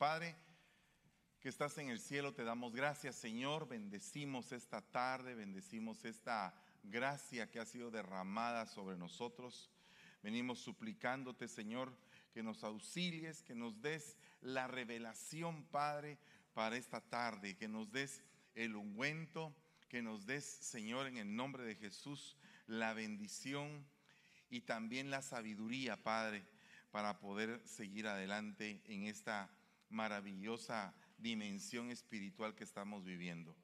Padre, que estás en el cielo, te damos gracias, Señor. Bendecimos esta tarde, bendecimos esta gracia que ha sido derramada sobre nosotros. Venimos suplicándote, Señor, que nos auxilies, que nos des la revelación, Padre, para esta tarde, que nos des el ungüento, que nos des, Señor, en el nombre de Jesús, la bendición y también la sabiduría, Padre, para poder seguir adelante en esta maravillosa dimensión espiritual que estamos viviendo.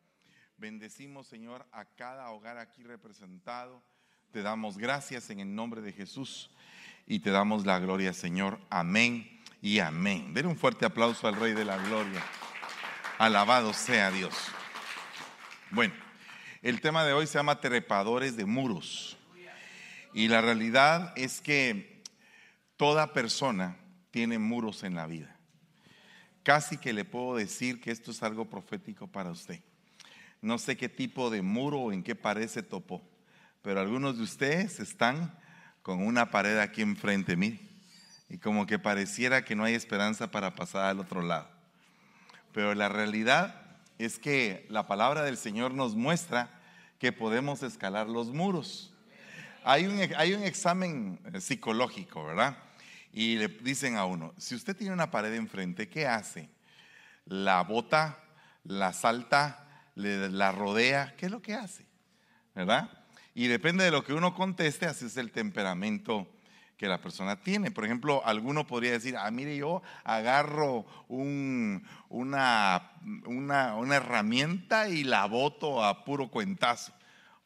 Bendecimos, Señor, a cada hogar aquí representado. Te damos gracias en el nombre de Jesús y te damos la gloria, Señor. Amén y amén. Den un fuerte aplauso al Rey de la Gloria. Alabado sea Dios. Bueno, el tema de hoy se llama trepadores de muros. Y la realidad es que toda persona tiene muros en la vida. Casi que le puedo decir que esto es algo profético para usted. No sé qué tipo de muro o en qué pared se topó, pero algunos de ustedes están con una pared aquí enfrente, mí y como que pareciera que no hay esperanza para pasar al otro lado. Pero la realidad es que la palabra del Señor nos muestra que podemos escalar los muros. Hay un, hay un examen eh, psicológico, ¿verdad? Y le dicen a uno, si usted tiene una pared enfrente, ¿qué hace? ¿La bota? ¿La salta? ¿La rodea? ¿Qué es lo que hace? ¿Verdad? Y depende de lo que uno conteste, así es el temperamento que la persona tiene. Por ejemplo, alguno podría decir, ah, mire, yo agarro una, una, herramienta y la boto a puro cuentazo.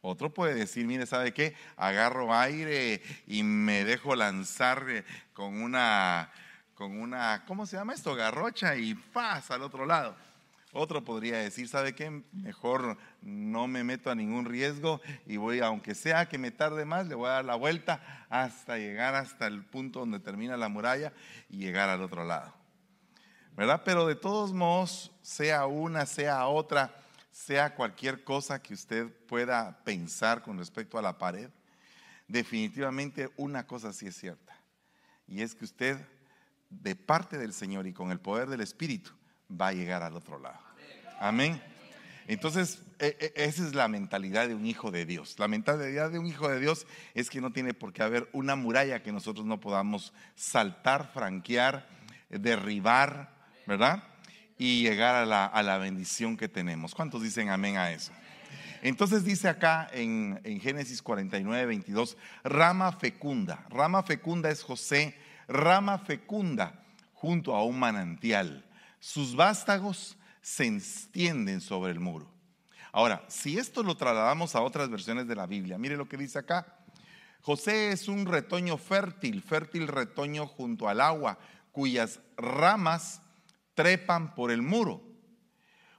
Otro puede decir, mire, ¿sabe qué? Agarro aire y me dejo lanzar eh, con una, con una, ¿cómo se llama esto? Garrocha y pasa al otro lado. Otro podría decir, ¿sabe qué? Mejor no me meto a ningún riesgo y voy, aunque sea que me tarde más, le voy a dar la vuelta hasta llegar hasta el punto donde termina la muralla y llegar al otro lado. ¿Verdad? Pero de todos modos, sea una, sea otra, sea cualquier cosa que usted pueda pensar con respecto a la pared, definitivamente una cosa sí es cierta. Y es que usted, de parte del Señor y con el poder del Espíritu, va a llegar al otro lado. Amén. Entonces, e, e, esa es la mentalidad de un hijo de Dios. La mentalidad de un hijo de Dios es que no tiene por qué haber una muralla que nosotros no podamos saltar, franquear, derribar, ¿verdad? Y llegar a la, a la bendición que tenemos. ¿Cuántos dicen amén a eso? Entonces dice acá en, en, Génesis 49, 22, rama fecunda. Rama fecunda es José, rama fecunda junto a un manantial sus vástagos se extienden sobre el muro. Ahora, si esto lo trasladamos a otras versiones de la Biblia, mire lo que dice acá. José es un retoño fértil, fértil retoño junto al agua, cuyas ramas trepan por el muro.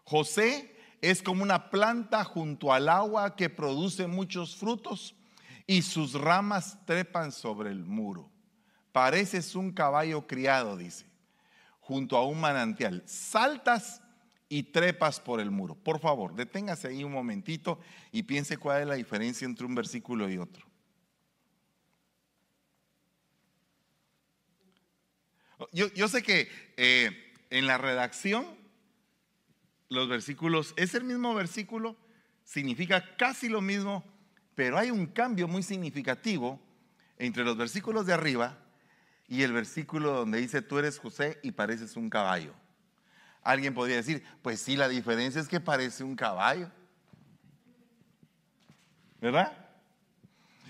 José es como una planta junto al agua que produce muchos frutos y sus ramas trepan sobre el muro. Pareces un caballo criado, dice junto a un manantial. Saltas y trepas por el muro. Por favor, deténgase ahí un momentito y piense cuál es la diferencia entre un versículo y otro. Yo, sé que eh, en la redacción los versículos, es el mismo versículo, significa casi lo mismo, pero hay un cambio muy significativo entre los versículos de arriba y el versículo donde dice, tú eres José y pareces un caballo. Alguien podría decir, pues sí, la diferencia es que parece un caballo. ¿Verdad?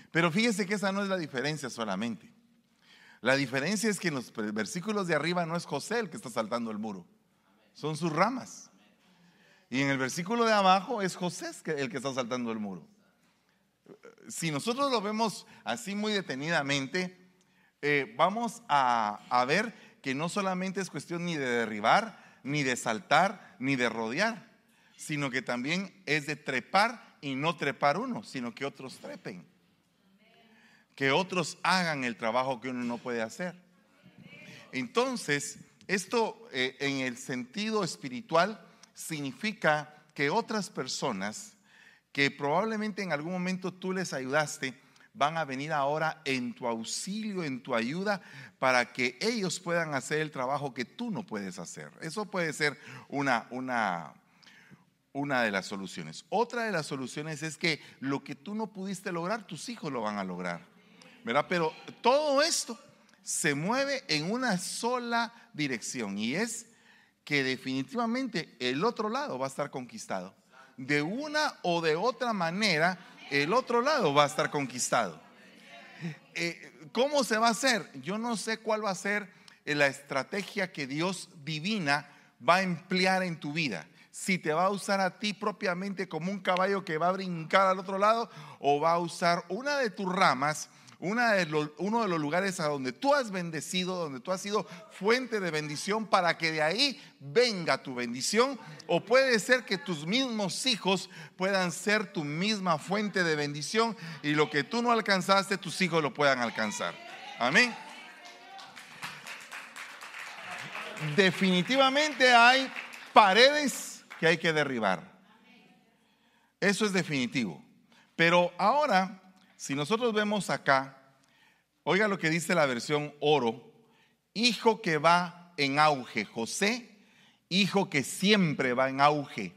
Pero fíjese que esa no es la diferencia solamente. La diferencia es que en los versículos de arriba no es José el que está saltando el muro, son sus ramas. Y en el versículo de abajo es José el que está saltando el muro. Si nosotros lo vemos así muy detenidamente, eh, vamos a, ver que no solamente es cuestión ni de derribar, ni de saltar, ni de rodear, sino que también es de trepar y no trepar uno, sino que otros trepen. Que otros hagan el trabajo que uno no puede hacer. Entonces, esto eh, en el sentido espiritual significa que otras personas que probablemente en algún momento tú les ayudaste, van a venir ahora en tu auxilio, en tu ayuda, para que ellos puedan hacer el trabajo que tú no puedes hacer. Eso puede ser una, una, una de las soluciones. Otra de las soluciones es que lo que tú no pudiste lograr, tus hijos lo van a lograr. Pero todo esto se mueve en una sola dirección y es que definitivamente el otro lado va a estar conquistado. De una o de otra manera, el otro lado va a estar conquistado. Eh, ¿Cómo se va a hacer? Yo no sé cuál va a ser la estrategia que Dios divina va a emplear en tu vida. Si te va a usar a ti propiamente como un caballo que va a brincar al otro lado o va a usar una de tus ramas de uno de los lugares a donde tú has bendecido, donde tú has sido fuente de bendición para que de ahí venga tu bendición. O puede ser que tus mismos hijos puedan ser tu misma fuente de bendición y lo que tú no alcanzaste, tus hijos lo puedan alcanzar. Amén. Definitivamente hay paredes que hay que derribar. Eso es definitivo. Pero ahora si nosotros vemos acá, oiga lo que dice la versión oro, hijo que va en auge, José, hijo que siempre va en auge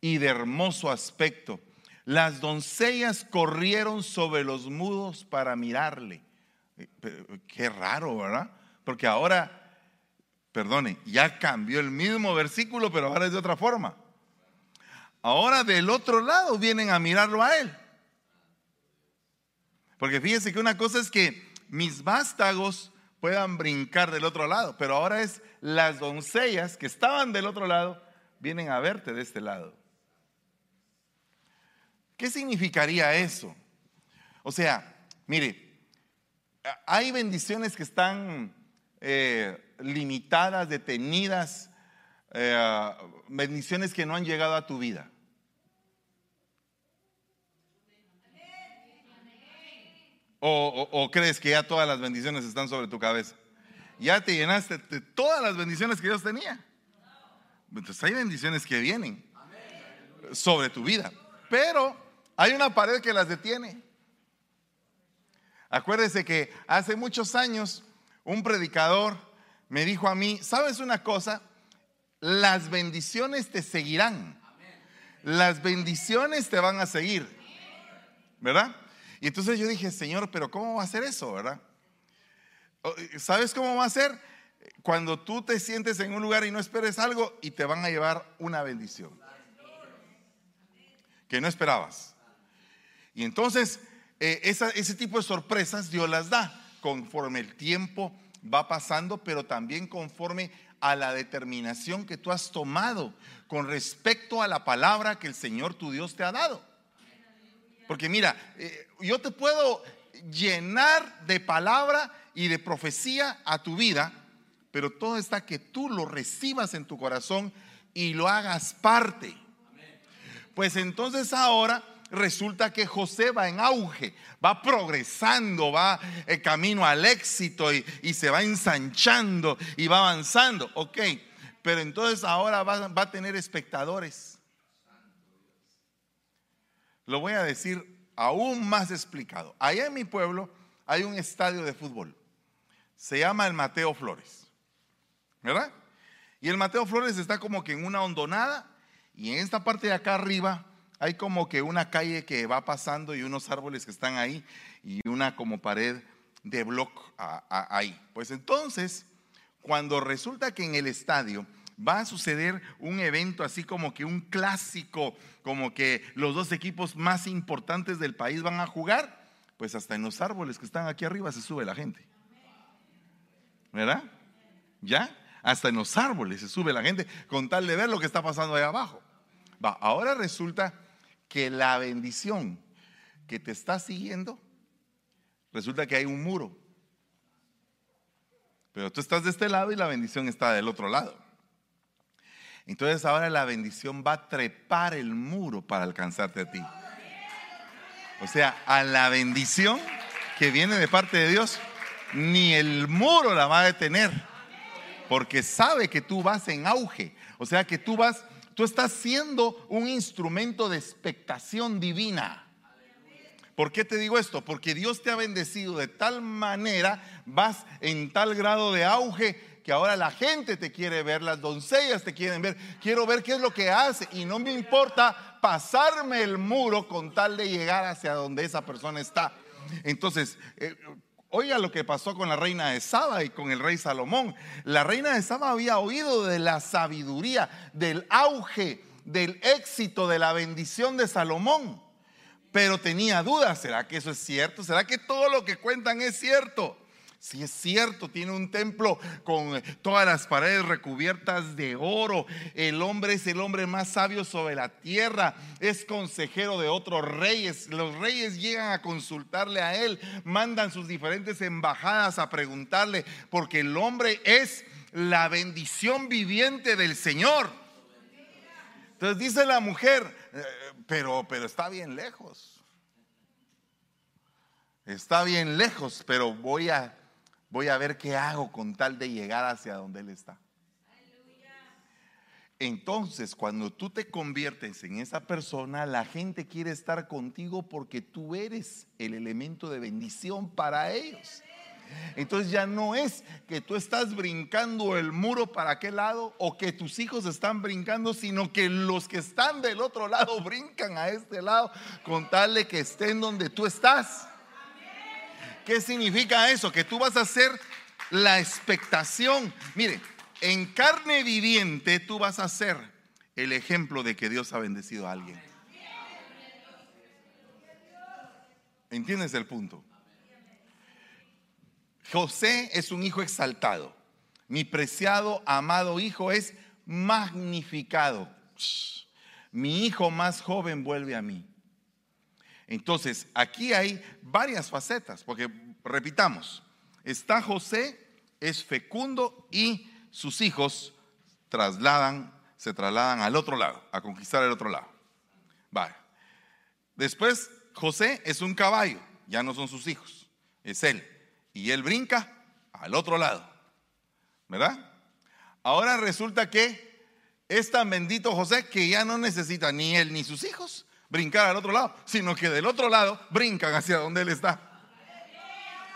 y de hermoso aspecto. Las doncellas corrieron sobre los mudos para mirarle. Eh, qué raro, ¿verdad? Porque ahora, perdone, ya cambió el mismo versículo, pero ahora es de otra forma. Ahora del otro lado vienen a mirarlo a él. Porque fíjese que una cosa es que mis vástagos puedan brincar del otro lado, pero ahora es las doncellas que estaban del otro lado vienen a verte de este lado. ¿Qué significaría eso? O sea, mire, hay bendiciones que están eh, limitadas, detenidas, eh, bendiciones que no han llegado a tu vida. O, crees que ya todas las bendiciones están sobre tu cabeza? Ya te llenaste de todas las bendiciones que Dios tenía. Entonces hay bendiciones que vienen sobre tu vida. Pero hay una pared que las detiene. Acuérdese que hace muchos años un predicador me dijo a mí, ¿sabes una cosa? Las bendiciones te seguirán. Las bendiciones te van a seguir. ¿Verdad? Y entonces yo dije, Señor, pero ¿cómo va a ser eso, verdad? ¿Sabes cómo va a ser? Cuando tú te sientes en un lugar y no esperes algo y te van a llevar una bendición que no esperabas. Y entonces eh, ese tipo de sorpresas Dios las da conforme el tiempo va pasando, pero también conforme a la determinación que tú has tomado con respecto a la palabra que el Señor tu Dios te ha dado. Porque mira, eh, yo te puedo llenar de palabra y de profecía a tu vida, pero todo está que tú lo recibas en tu corazón y lo hagas parte. Pues entonces ahora resulta que José va en auge, va progresando, va el eh, camino al éxito y, se va ensanchando y va avanzando. Ok, pero entonces ahora va, va a tener espectadores. Lo voy a decir aún más explicado. Allá en mi pueblo hay un estadio de fútbol. Se llama el Mateo Flores. ¿Verdad? Y el Mateo Flores está como que en una hondonada y en esta parte de acá arriba hay como que una calle que va pasando y unos árboles que están ahí y una como pared de bloc ahí. Pues entonces, cuando resulta que en el estadio va a suceder un evento así como que un clásico, como que los dos equipos más importantes del país van a jugar, pues hasta en los árboles que están aquí arriba se sube la gente. ¿Verdad? ¿Ya? Hasta en los árboles se sube la gente con tal de ver lo que está pasando ahí abajo. Ahora resulta que la bendición que te está siguiendo, resulta que hay un muro. Pero tú estás de este lado y la bendición está del otro lado. Entonces ahora la bendición va a trepar el muro para alcanzarte a ti. O sea, a la bendición que viene de parte de Dios, ni el muro la va a detener. Porque sabe que tú vas en auge. O sea que tú vas, tú estás siendo un instrumento de expectación divina. ¿Por qué te digo esto? Porque Dios te ha bendecido de tal manera, vas en tal grado de auge que ahora la gente te quiere ver, las doncellas te quieren ver, quiero ver qué es lo que hace y no me importa pasarme el muro con tal de llegar hacia donde esa persona está. Entonces, eh, oiga lo que pasó con la reina de Saba y con el rey Salomón. La reina de Saba había oído de la sabiduría, del auge, del éxito, de la bendición de Salomón, pero tenía dudas, ¿será que eso es cierto? ¿Será que todo lo que cuentan es cierto? Si es cierto, tiene un templo con eh, todas las paredes recubiertas de oro. El hombre es el hombre más sabio sobre la tierra. Es consejero de otros reyes. Los reyes llegan a consultarle a él. Mandan sus diferentes embajadas a preguntarle. Porque el hombre es la bendición viviente del Señor. Entonces dice la mujer, eh, pero, pero está bien lejos. Está bien lejos, pero voy a Voy a ver qué hago con tal de llegar hacia donde Él está. Entonces, cuando tú te conviertes en esa persona, la gente quiere estar contigo porque tú eres el elemento de bendición para ellos. Entonces ya no es que tú estás brincando el muro para aquel lado o que tus hijos están brincando, sino que los que están del otro lado brincan a este lado con tal de que estén donde tú estás. ¿Qué significa eso? Que tú vas a ser la expectación. Mire, en carne viviente tú vas a ser el ejemplo de que Dios ha bendecido a alguien. ¿Entiendes el punto? José es un hijo exaltado. Mi preciado, amado hijo es magnificado. Mi hijo más joven vuelve a mí. Entonces, aquí hay varias facetas, porque repitamos, está José, es fecundo y sus hijos trasladan, se trasladan al otro lado, a conquistar el otro lado. Vale. Después, José es un caballo, ya no son sus hijos, es él. Y él brinca al otro lado, ¿verdad? Ahora resulta que es tan bendito José que ya no necesita ni él ni sus hijos brincar al otro lado, sino que del otro lado brincan hacia donde Él está.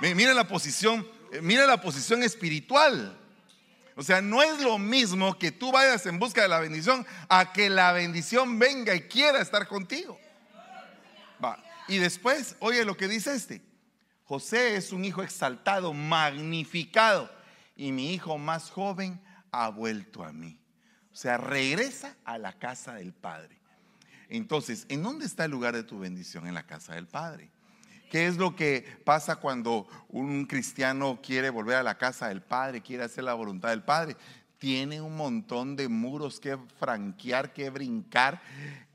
Mire la posición, eh, mire la posición espiritual. O sea, no es lo mismo que tú vayas en busca de la bendición a que la bendición venga y quiera estar contigo. Y después, oye lo que dice este. José es un hijo exaltado, magnificado, y mi hijo más joven ha vuelto a mí. O sea, regresa a la casa del Padre. Entonces, ¿en dónde está el lugar de tu bendición? En la casa del Padre. ¿Qué es lo que pasa cuando un cristiano quiere volver a la casa del Padre, quiere hacer la voluntad del Padre? Tiene un montón de muros que franquear, que brincar,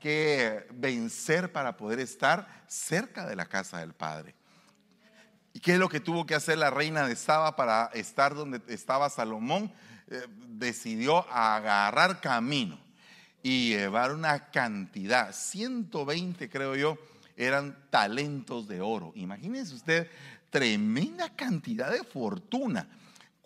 que vencer para poder estar cerca de la casa del Padre. ¿Y qué es lo que tuvo que hacer la reina de Saba para estar donde estaba Salomón? Eh, decidió agarrar camino y llevar una cantidad, 120 creo yo, eran talentos de oro. Imagínense usted, tremenda cantidad de fortuna.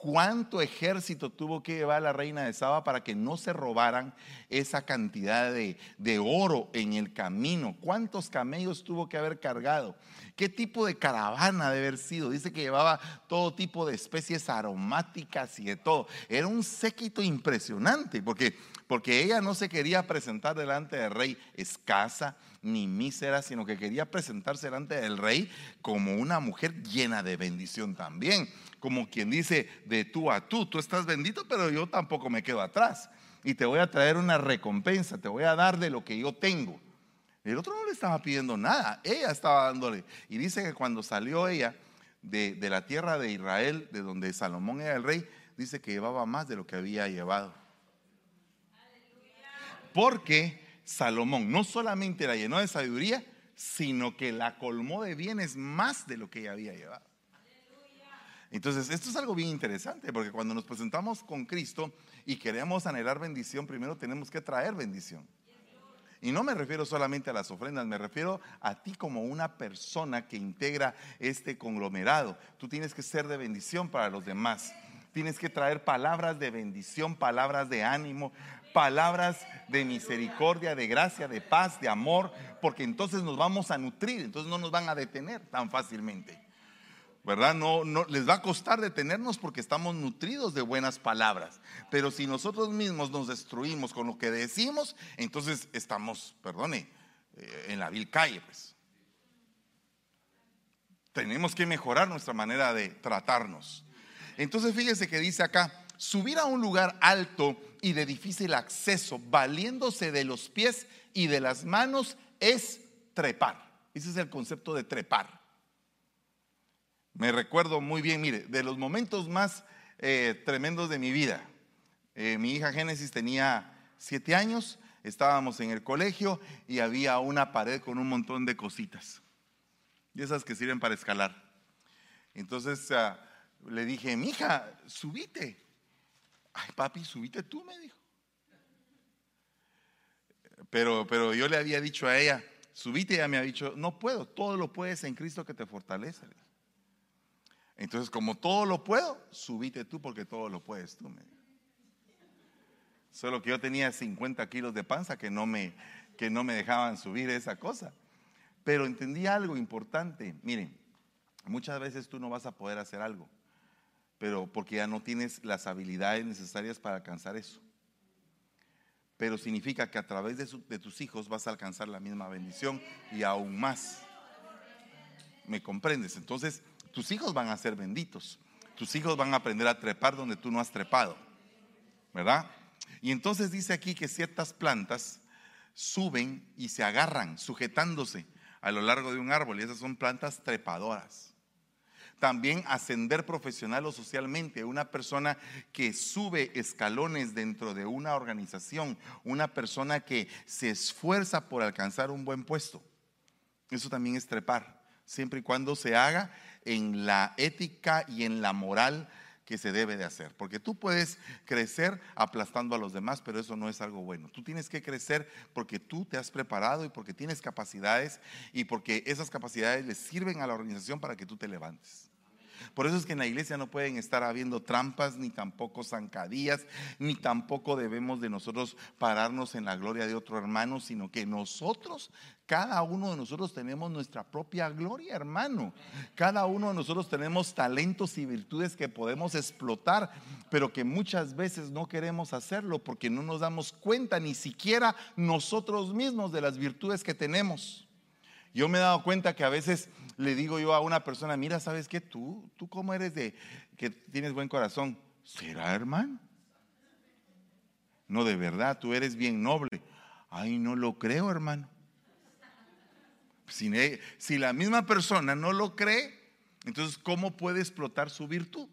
¿Cuánto ejército tuvo que llevar la reina de Saba para que no se robaran esa cantidad de, de, oro en el camino? ¿Cuántos camellos tuvo que haber cargado? ¿Qué tipo de caravana de haber sido? Dice que llevaba todo tipo de especies aromáticas y de todo. Era un séquito impresionante porque porque ella no se quería presentar delante del rey escasa ni mísera, sino que quería presentarse delante del rey como una mujer llena de bendición también, como quien dice de tú a tú, tú estás bendito, pero yo tampoco me quedo atrás y te voy a traer una recompensa, te voy a dar de lo que yo tengo. El otro no le estaba pidiendo nada, ella estaba dándole. Y dice que cuando salió ella de, de la tierra de Israel, de donde Salomón era el rey, dice que llevaba más de lo que había llevado. Porque Salomón no solamente la llenó de sabiduría, sino que la colmó de bienes más de lo que ella había llevado. Entonces, esto es algo bien interesante, porque cuando nos presentamos con Cristo y queremos anhelar bendición, primero tenemos que traer bendición. Y no me refiero solamente a las ofrendas, me refiero a ti como una persona que integra este conglomerado. Tú tienes que ser de bendición para los demás. Tienes que traer palabras de bendición, palabras de ánimo, palabras de misericordia, de gracia, de paz, de amor, porque entonces nos vamos a nutrir, entonces no nos van a detener tan fácilmente. ¿Verdad? No, no les va a costar detenernos porque estamos nutridos de buenas palabras. Pero si nosotros mismos nos destruimos con lo que decimos, entonces estamos, perdone, eh, en la vil calle, pues. Tenemos que mejorar nuestra manera de tratarnos. Entonces fíjese que dice acá, subir a un lugar alto y de difícil acceso, valiéndose de los pies y de las manos, es trepar. Ese es el concepto de trepar. Me recuerdo muy bien, mire, de los momentos más eh, tremendos de mi vida. Eh, mi hija Génesis tenía siete años, estábamos en el colegio y había una pared con un montón de cositas. Y esas que sirven para escalar. Entonces ah, le dije, mi hija, subite. Ay, papi, subite tú, me dijo. Pero, pero yo le había dicho a ella, subite, ella me ha dicho, no puedo, todo lo puedes en Cristo que te fortalece. Entonces, como todo lo puedo, subite tú porque todo lo puedes tú. Solo que yo tenía 50 kilos de panza que no me, que no me dejaban subir esa cosa. Pero entendí algo importante. Miren, muchas veces tú no vas a poder hacer algo, pero porque ya no tienes las habilidades necesarias para alcanzar eso. Pero significa que a través de, de tus hijos vas a alcanzar la misma bendición y aún más. ¿Me comprendes? Entonces, tus hijos van a ser benditos. Tus hijos van a aprender a trepar donde tú no has trepado. ¿Verdad? Y entonces dice aquí que ciertas plantas suben y se agarran sujetándose a lo largo de un árbol y esas son plantas trepadoras. También ascender profesional o socialmente, una persona que sube escalones dentro de una organización, una persona que se esfuerza por alcanzar un buen puesto. Eso también es trepar, siempre y cuando se haga en la ética y en la moral que se debe de hacer. Porque tú puedes crecer aplastando a los demás, pero eso no es algo bueno. Tú tienes que crecer porque tú te has preparado y porque tienes capacidades y porque esas capacidades le sirven a la organización para que tú te levantes. Por eso es que en la iglesia no pueden estar habiendo trampas, ni tampoco zancadillas, ni tampoco debemos de nosotros pararnos en la gloria de otro hermano, sino que nosotros, cada uno de nosotros tenemos nuestra propia gloria, hermano. Cada uno de nosotros tenemos talentos y virtudes que podemos explotar, pero que muchas veces no queremos hacerlo porque no nos damos cuenta ni siquiera nosotros mismos de las virtudes que tenemos. Yo me he dado cuenta que a veces le digo yo a una persona, mira, ¿sabes qué? Tú, tú cómo eres de que tienes buen corazón. ¿Será hermano? No, de verdad, tú eres bien noble. Ay, no lo creo, hermano. Si, si la misma persona no lo cree, entonces, ¿cómo puede explotar su virtud?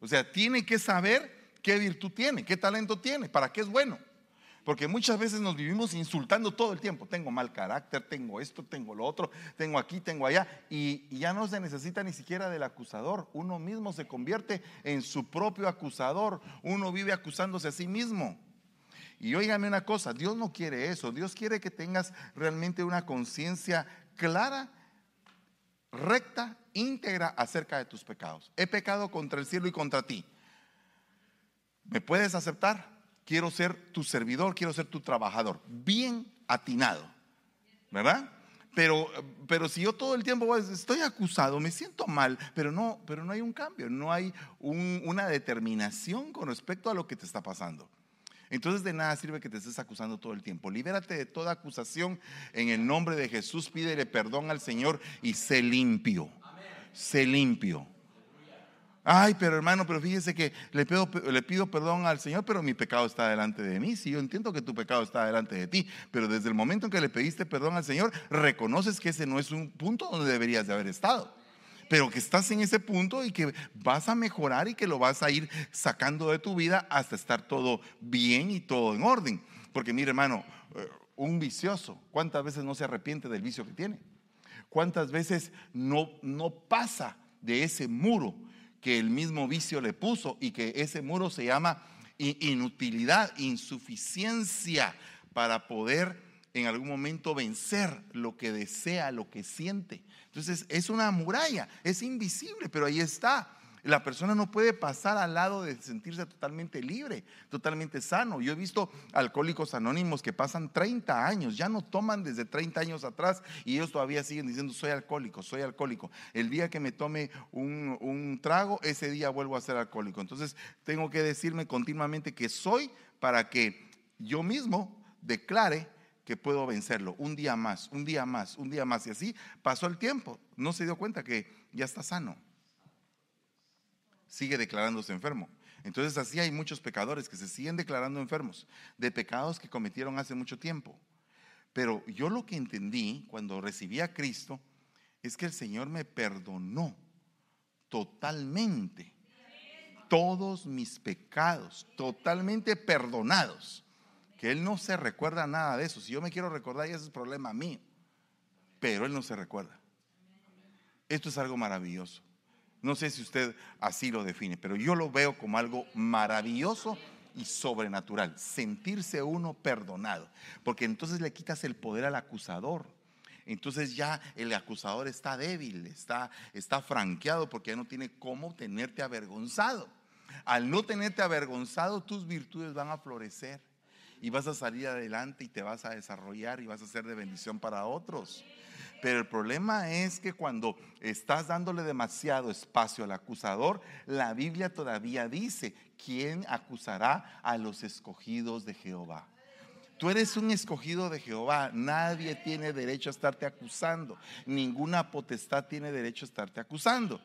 O sea, tiene que saber qué virtud tiene, qué talento tiene, para qué es bueno. Porque muchas veces nos vivimos insultando todo el tiempo. Tengo mal carácter, tengo esto, tengo lo otro, tengo aquí, tengo allá. Y, ya no se necesita ni siquiera del acusador. Uno mismo se convierte en su propio acusador. Uno vive acusándose a sí mismo. Y óigame una cosa, Dios no quiere eso. Dios quiere que tengas realmente una conciencia clara, recta, íntegra acerca de tus pecados. He pecado contra el cielo y contra ti. ¿Me puedes aceptar? Quiero ser tu servidor, quiero ser tu trabajador. Bien atinado, ¿verdad? Pero, pero si yo todo el tiempo estoy acusado, me siento mal, pero no, pero no hay un cambio, no hay una determinación con respecto a lo que te está pasando. Entonces de nada sirve que te estés acusando todo el tiempo. Libérate de toda acusación en el nombre de Jesús, pídele perdón al Señor y sé limpio. Sé limpio. Ay, pero hermano, pero fíjese que le pido, le pido perdón al Señor, pero mi pecado está delante de mí. Sí, yo entiendo que tu pecado está delante de ti, pero desde el momento en que le pediste perdón al Señor, reconoces que ese no es un punto donde deberías de haber estado. Pero que estás en ese punto y que vas a mejorar y que lo vas a ir sacando de tu vida hasta estar todo bien y todo en orden. Porque mire, hermano, eh, un vicioso, ¿cuántas veces no se arrepiente del vicio que tiene? ¿Cuántas veces no, no pasa de ese muro? Que el mismo vicio le puso y que ese muro se llama inutilidad, insuficiencia para poder en algún momento vencer lo que desea, lo que siente. Entonces es una muralla, es invisible, pero ahí está. La persona no puede pasar al lado de sentirse totalmente libre, totalmente sano. Yo he visto alcohólicos anónimos que pasan 30 años, ya no toman desde 30 años atrás y ellos todavía siguen diciendo soy alcohólico, soy alcohólico. El día que me tome un, trago, ese día vuelvo a ser alcohólico. Entonces tengo que decirme continuamente que soy para que yo mismo declare que puedo vencerlo. Un día más, un día más, un día más. Y así pasó el tiempo. No se dio cuenta que ya está sano sigue declarándose enfermo. Entonces así hay muchos pecadores que se siguen declarando enfermos de pecados que cometieron hace mucho tiempo. Pero yo lo que entendí cuando recibí a Cristo es que el Señor me perdonó totalmente todos mis pecados, totalmente perdonados. Que Él no se recuerda nada de eso. Si yo me quiero recordar, ya es problema mío. Pero Él no se recuerda. Esto es algo maravilloso. No sé si usted así lo define, pero yo lo veo como algo maravilloso y sobrenatural, sentirse uno perdonado, porque entonces le quitas el poder al acusador. Entonces ya el acusador está débil, está, está franqueado porque ya no tiene cómo tenerte avergonzado. Al no tenerte avergonzado, tus virtudes van a florecer y vas a salir adelante y te vas a desarrollar y vas a ser de bendición para otros. Pero el problema es que cuando estás dándole demasiado espacio al acusador, la Biblia todavía dice, ¿quién acusará a los escogidos de Jehová? Tú eres un escogido de Jehová. Nadie tiene derecho a estarte acusando. Ninguna potestad tiene derecho a estarte acusando.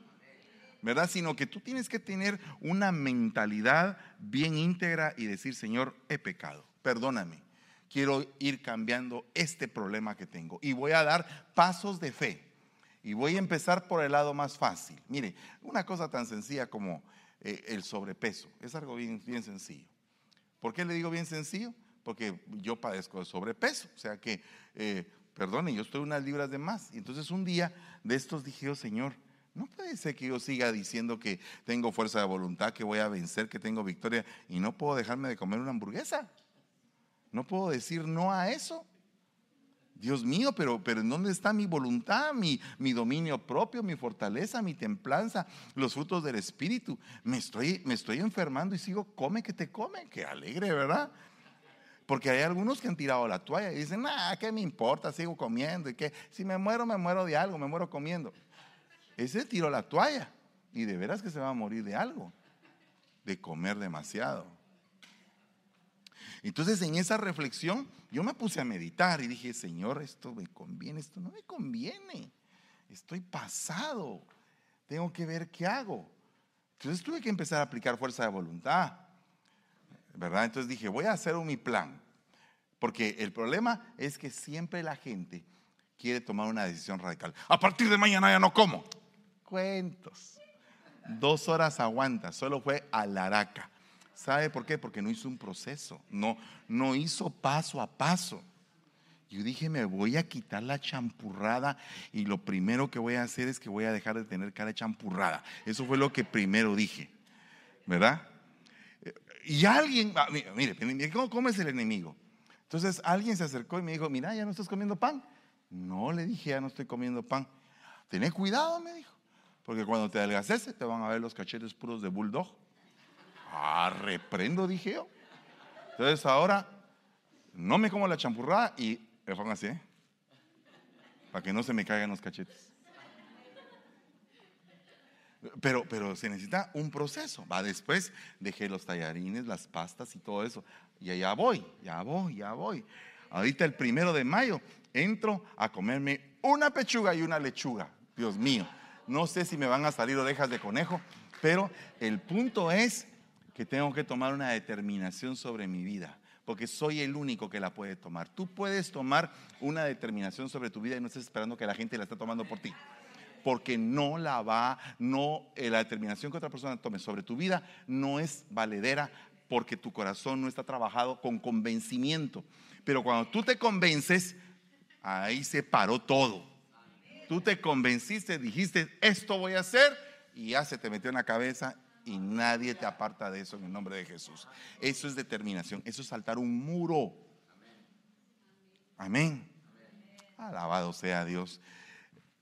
¿Verdad? Sino que tú tienes que tener una mentalidad bien íntegra y decir, Señor, he pecado. Perdóname quiero ir cambiando este problema que tengo. Y voy a dar pasos de fe. Y voy a empezar por el lado más fácil. Mire, una cosa tan sencilla como eh, el sobrepeso. Es algo bien, sencillo. ¿Por qué le digo bien sencillo? Porque yo padezco de sobrepeso. O sea que, eh, perdone, yo estoy unas libras de más. Y entonces un día de estos dije, oh Señor, no puede ser que yo siga diciendo que tengo fuerza de voluntad, que voy a vencer, que tengo victoria y no puedo dejarme de comer una hamburguesa. No puedo decir no a eso. Dios mío, pero, pero ¿en dónde está mi voluntad, mi, mi, dominio propio, mi fortaleza, mi templanza, los frutos del Espíritu? Me estoy, me estoy enfermando y sigo, come que te come, que alegre, ¿verdad? Porque hay algunos que han tirado la toalla y dicen, ah, ¿qué me importa? Sigo comiendo y que si me muero, me muero de algo, me muero comiendo. Ese tiró la toalla y de veras que se va a morir de algo, de comer demasiado. Entonces en esa reflexión yo me puse a meditar y dije, Señor, esto me conviene, esto no me conviene. Estoy pasado. Tengo que ver qué hago. Entonces tuve que empezar a aplicar fuerza de voluntad. ¿Verdad? Entonces dije, voy a hacer mi plan. Porque el problema es que siempre la gente quiere tomar una decisión radical. A partir de mañana ya no como. Cuentos. Dos horas aguanta. Solo fue a la araca. ¿Sabe por qué? Porque no hizo un proceso, no, no hizo paso a paso. Yo dije, me voy a quitar la champurrada y lo primero que voy a hacer es que voy a dejar de tener cara champurrada. Eso fue lo que primero dije, ¿verdad? Y alguien, ah, mire, mire, ¿cómo, es el enemigo? Entonces alguien se acercó y me dijo, mira, ya no estás comiendo pan. No, le dije, ya no estoy comiendo pan. Tené cuidado, me dijo, porque cuando te adelgaces te van a ver los cachetes puros de bulldog. Ah, reprendo, dije yo. Entonces ahora no me como la champurrada y me pongo así, ¿eh? para que no se me caigan los cachetes. Pero, pero se necesita un proceso. Va después, dejé los tallarines, las pastas y todo eso. Y allá voy, ya voy, ya voy. Ahorita el primero de mayo entro a comerme una pechuga y una lechuga. Dios mío, no sé si me van a salir orejas de conejo, pero el punto es que tengo que tomar una determinación sobre mi vida, porque soy el único que la puede tomar. Tú puedes tomar una determinación sobre tu vida y no estés esperando que la gente la esté tomando por ti. Porque no la va, no, eh, la determinación que otra persona tome sobre tu vida no es valedera porque tu corazón no está trabajado con convencimiento. Pero cuando tú te convences, ahí se paró todo. Tú te convenciste, dijiste, esto voy a hacer, y ya se te metió en la cabeza y nadie te aparta de eso en el nombre de Jesús. Eso es determinación, eso es saltar un muro. Amén. Alabado sea Dios.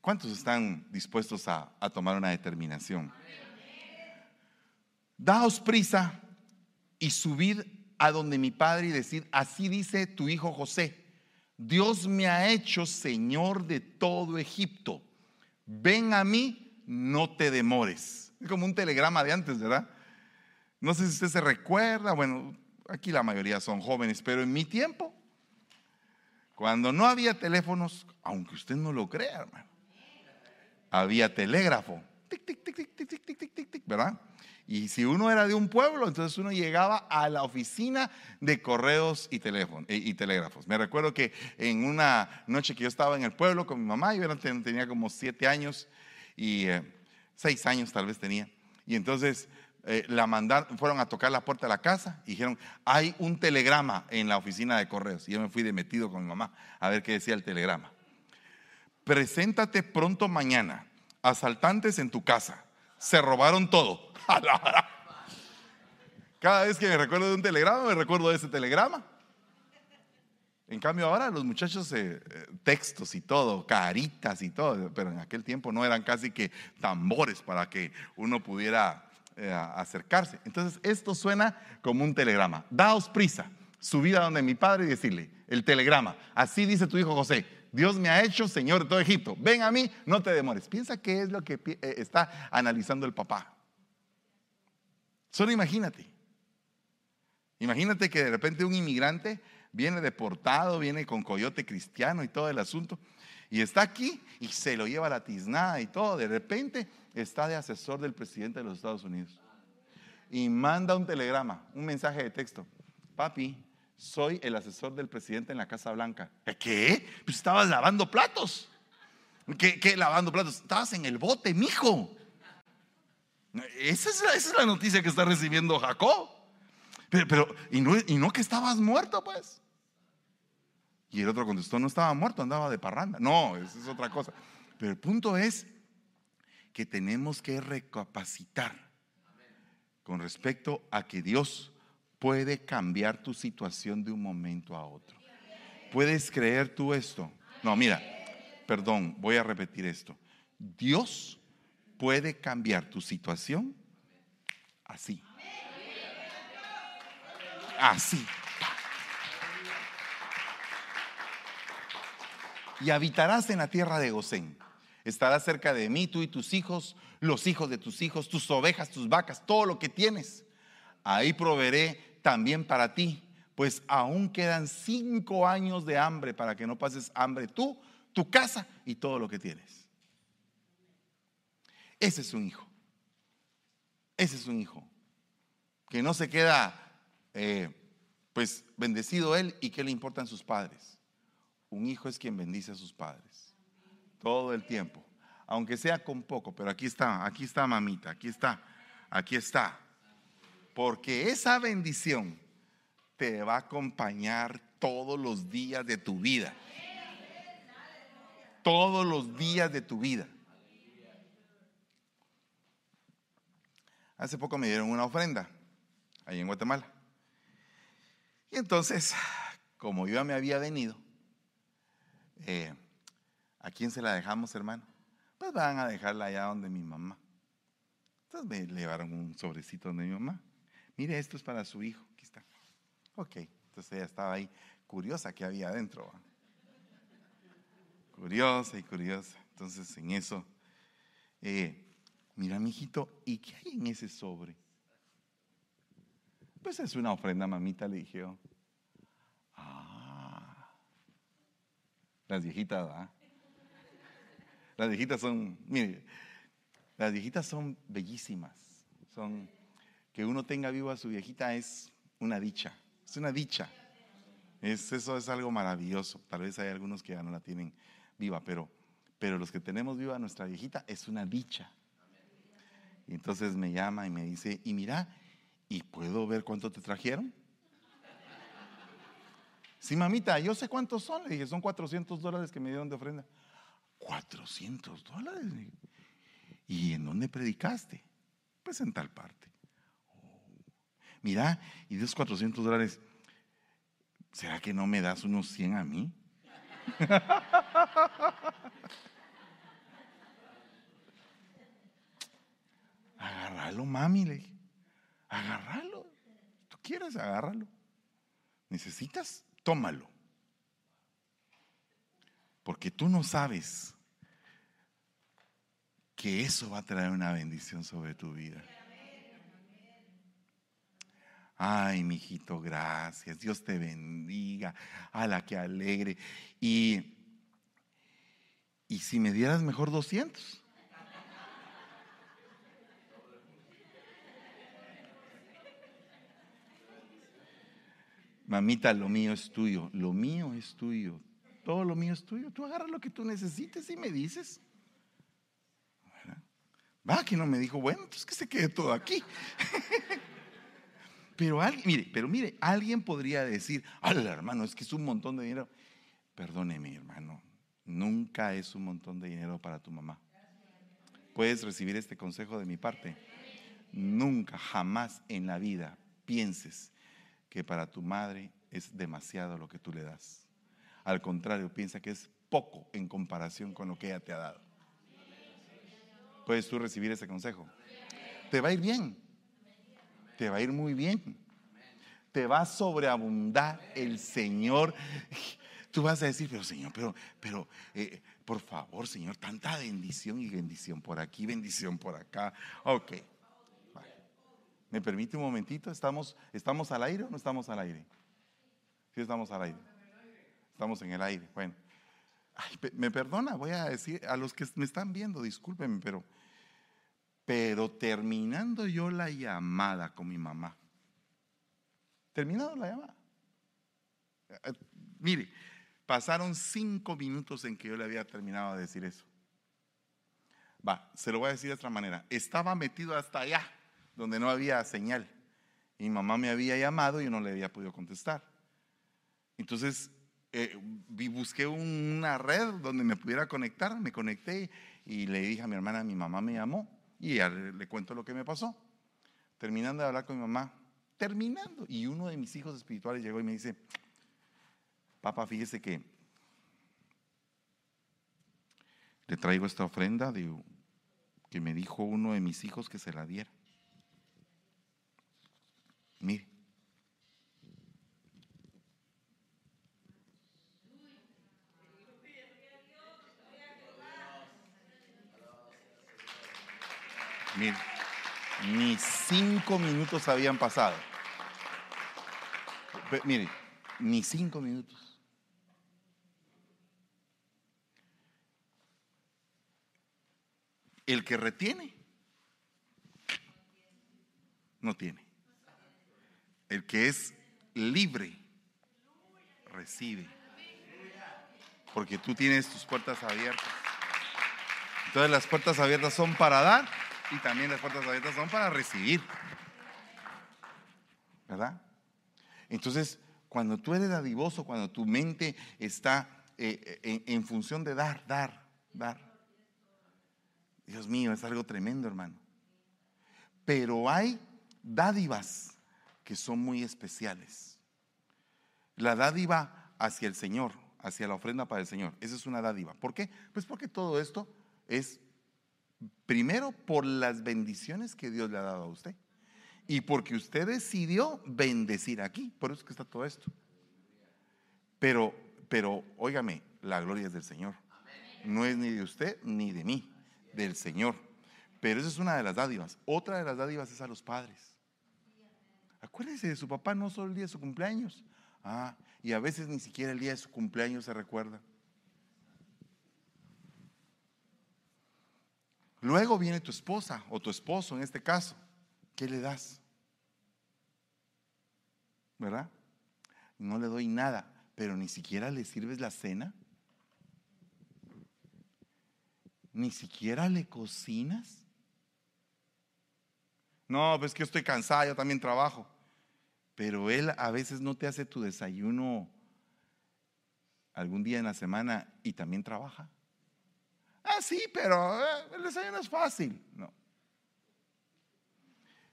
¿Cuántos están dispuestos a, tomar una determinación? daos prisa y subid a donde mi padre y decid, así dice tu hijo José, Dios me ha hecho Señor de todo Egipto. Ven a mí, no te demores. Es como un telegrama de antes, ¿verdad? No sé si usted se recuerda, bueno, aquí la mayoría son jóvenes, pero en mi tiempo, cuando no había teléfonos, aunque usted no lo crea, hermano, había telégrafo, tic, tic, tic, tic, tic, tic, tic, tic, tic, ¿verdad? Y si uno era de un pueblo, entonces uno llegaba a la oficina de correos y, teléfono, y, telégrafos. Me recuerdo que en una noche que yo estaba en el pueblo con mi mamá, yo tenía como siete años y eh, seis años tal vez tenía. Y entonces eh, la mandaron, fueron a tocar la puerta de la casa y dijeron, hay un telegrama en la oficina de correos. Y yo me fui de metido con mi mamá a ver qué decía el telegrama. Preséntate pronto mañana, asaltantes en tu casa, se robaron todo Cada vez que me recuerdo de un telegrama, me recuerdo de ese telegrama. En cambio ahora los muchachos, eh, eh, textos y todo, caritas y todo, pero en aquel tiempo no eran casi que tambores para que uno pudiera eh, acercarse. Entonces esto suena como un telegrama. Daos prisa, subid a donde mi padre y decirle, el telegrama, así dice tu hijo José, Dios me ha hecho Señor de todo Egipto, ven a mí, no te demores. Piensa qué es lo que está analizando el papá. Solo imagínate. Imagínate que de repente un inmigrante viene deportado, viene con coyote cristiano y todo el asunto, y está aquí y se lo lleva la tiznada y todo. De repente está de asesor del presidente de los Estados Unidos. Y manda un telegrama, un mensaje de texto. Papi, soy el asesor del presidente en la Casa Blanca. ¿Qué? Pues estabas lavando platos. ¿Qué, qué lavando platos? Estabas en el bote, mijo. Esa es, la, noticia que está recibiendo Jacob. Pero, y, no, y no que estabas muerto, pues. Y el otro contestó, no estaba muerto, andaba de parranda. No, esa es otra cosa. Pero el punto es que tenemos que recapacitar con respecto a que Dios puede cambiar tu situación de un momento a otro. ¿Puedes creer tú esto? No, mira, perdón, voy a repetir esto. Dios puede cambiar tu situación así. Así. Y habitarás en la tierra de Gosén. Estarás cerca de mí, tú y tus hijos, los hijos de tus hijos, tus ovejas, tus vacas, todo lo que tienes. Ahí proveeré también para ti, pues aún quedan cinco años de hambre para que no pases hambre tú, tu casa y todo lo que tienes. Ese es un hijo. Ese es un hijo. Que no se queda, eh, pues, bendecido él y que le importan sus padres. Un hijo es quien bendice a sus padres. Todo el tiempo. Aunque sea con poco, pero aquí está, aquí está mamita, aquí está, aquí está. Porque esa bendición te va a acompañar todos los días de tu vida. Todos los días de tu vida. Hace poco me dieron una ofrenda ahí en Guatemala. Y entonces, como yo ya me había venido, eh, ¿a quién se la dejamos, hermano? Pues van a dejarla allá donde mi mamá. Entonces me llevaron un sobrecito donde mi mamá. Mire, esto es para su hijo. Aquí está. Ok, entonces ella estaba ahí curiosa que había adentro. Curiosa y curiosa. Entonces en eso eh, mira, mijito, ¿y qué hay en ese sobre? Pues es una ofrenda, mamita, le dije Ah, las viejitas, ¿verdad? Las viejitas son, mire, las viejitas son bellísimas. Son, que uno tenga vivo a su viejita es una dicha, es una dicha. Es, eso es algo maravilloso. Tal vez hay algunos que ya no la tienen viva, pero, pero los que tenemos viva a nuestra viejita es una dicha. Y entonces me llama y me dice, y mira, ¿y puedo ver cuánto te trajeron? Sí, mamita, yo sé cuántos son. Le dije, son 400 dólares que me dieron de ofrenda. 400 dólares. ¿Y en dónde predicaste? Pues en tal parte. Oh. Mira, y de esos 400 dólares, ¿será que no me das unos 100 a mí? Agarralo, mami, le dije. Agárralo. Tú quieres, agárralo. Necesitas, tómalo. Porque tú no sabes que eso va a traer una bendición sobre tu vida. Ay, mijito, gracias. Dios te bendiga. A la que alegre. Y, y si me dieras mejor 200. Mamita, lo mío es tuyo. Lo mío es tuyo. Todo lo mío es tuyo. Tú agarras lo que tú necesites y me dices. Va, que no me dijo, bueno, entonces que se quede todo aquí. pero alguien, mire, pero mire, alguien podría decir, hola hermano, es que es un montón de dinero. Perdóneme, hermano, nunca es un montón de dinero para tu mamá. Puedes recibir este consejo de mi parte. Nunca, jamás en la vida pienses que para tu madre es demasiado lo que tú le das. Al contrario, piensa que es poco en comparación con lo que ella te ha dado. ¿Puedes tú recibir ese consejo? Te va a ir bien. Te va a ir muy bien. Te va a sobreabundar el Señor. Tú vas a decir, pero Señor, pero, pero, eh, por favor, Señor, tanta bendición y bendición por aquí, bendición por acá. Ok. ¿Me permite un momentito? ¿Estamos, ¿Estamos al aire o no estamos al aire? Sí, estamos al aire. Estamos en el aire. Bueno, me perdona, voy a decir a los que me están viendo, discúlpenme, pero, pero terminando yo la llamada con mi mamá, terminado la llamada, eh, mire, pasaron cinco minutos en que yo le había terminado de decir eso. Va, se lo voy a decir de otra manera. Estaba metido hasta allá donde no había señal. Y mi mamá me había llamado y yo no le había podido contestar. Entonces eh, busqué una red donde me pudiera conectar, me conecté y le dije a mi hermana, mi mamá me llamó y le, le cuento lo que me pasó. Terminando de hablar con mi mamá, terminando, y uno de mis hijos espirituales llegó y me dice, papá, fíjese que le traigo esta ofrenda de, que me dijo uno de mis hijos que se la diera. Mire. Mire, ni cinco minutos habían pasado. Mire, ni cinco minutos. El que retiene, no tiene. El que es libre recibe. Porque tú tienes tus puertas abiertas. Entonces las puertas abiertas son para dar y también las puertas abiertas son para recibir. ¿Verdad? Entonces, cuando tú eres dadivoso, cuando tu mente está eh, en, en función de dar, dar, dar. Dios mío, es algo tremendo, hermano. Pero hay dádivas que son muy especiales. La dádiva hacia el Señor, hacia la ofrenda para el Señor, esa es una dádiva. ¿Por qué? Pues porque todo esto es primero por las bendiciones que Dios le ha dado a usted y porque usted decidió bendecir aquí, por eso que está todo esto. Pero, pero, óigame, la gloria es del Señor. No es ni de usted ni de mí, del Señor. Pero esa es una de las dádivas. Otra de las dádivas es a los padres. Acuérdese de su papá no solo el día de su cumpleaños. Ah, y a veces ni siquiera el día de su cumpleaños se recuerda. Luego viene tu esposa o tu esposo en este caso. ¿Qué le das? ¿Verdad? No le doy nada, pero ni siquiera le sirves la cena. Ni siquiera le cocinas. No, pues que estoy cansada, yo también trabajo. Pero él a veces no te hace tu desayuno algún día en la semana y también trabaja. Ah, sí, pero eh, el desayuno es fácil. No.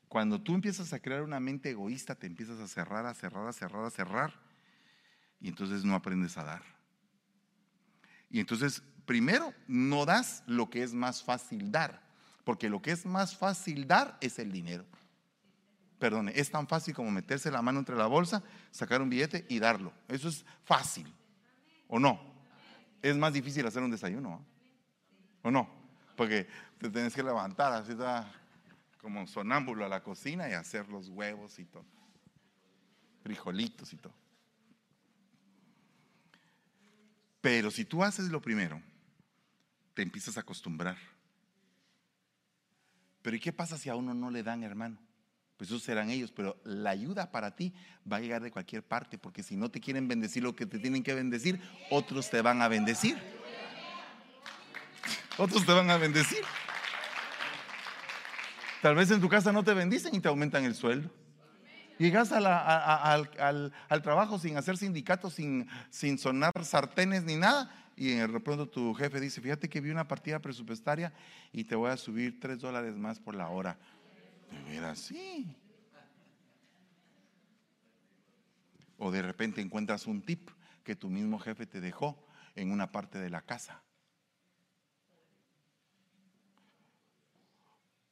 Cuando tú empiezas a crear una mente egoísta, te empiezas a cerrar, a cerrar, a cerrar, a cerrar. Y entonces no aprendes a dar. Y entonces, primero, no das lo que es más fácil dar. Porque lo que es más fácil dar es el dinero. Perdone, es tan fácil como meterse la mano entre la bolsa, sacar un billete y darlo. Eso es fácil. ¿O no? Es más difícil hacer un desayuno. ¿ah? ¿O no? Porque te tienes que levantar así como sonámbulo a la cocina y hacer los huevos y todo. Frijolitos y todo. Pero si tú haces lo primero, te empiezas a acostumbrar. Pero ¿y qué pasa si a uno no le dan, hermano? Pues esos serán ellos, pero la ayuda para ti va a llegar de cualquier parte, porque si no te quieren bendecir lo que te tienen que bendecir, otros te van a bendecir. Otros te van a bendecir. Tal vez en tu casa no te bendicen y te aumentan el sueldo. Llegas al, al, trabajo sin hacer sindicatos, sin, sin sonar sartenes ni nada, y de pronto tu jefe dice, fíjate que vi una partida presupuestaria y te voy a subir tres dólares más por la hora. Era así. O de repente encuentras un tip que tu mismo jefe te dejó en una parte de la casa.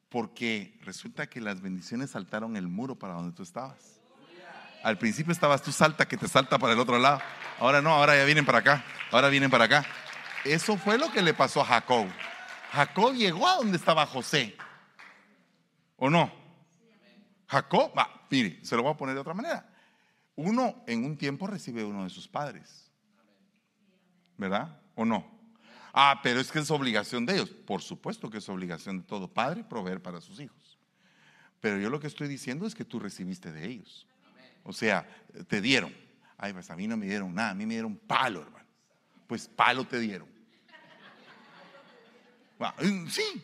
Porque resulta que las bendiciones saltaron el muro para donde tú estabas. Al principio estabas tú salta que te salta para el otro lado. Ahora no, ahora ya vienen para acá. Ahora vienen para acá. Eso fue lo que le pasó a Jacob. Jacob llegó a donde estaba José. ¿O no? Jacob, va, mire, se lo voy a poner de otra manera. Uno en un tiempo recibe uno de sus padres. ¿Verdad? ¿O no? Ah, pero es que es obligación de ellos. Por supuesto que es obligación de todo padre proveer para sus hijos. Pero yo lo que estoy diciendo es que tú recibiste de ellos. O sea, te dieron. Ay, pues a mí no me dieron nada, a mí me dieron palo, hermano. Pues palo te dieron. Sí,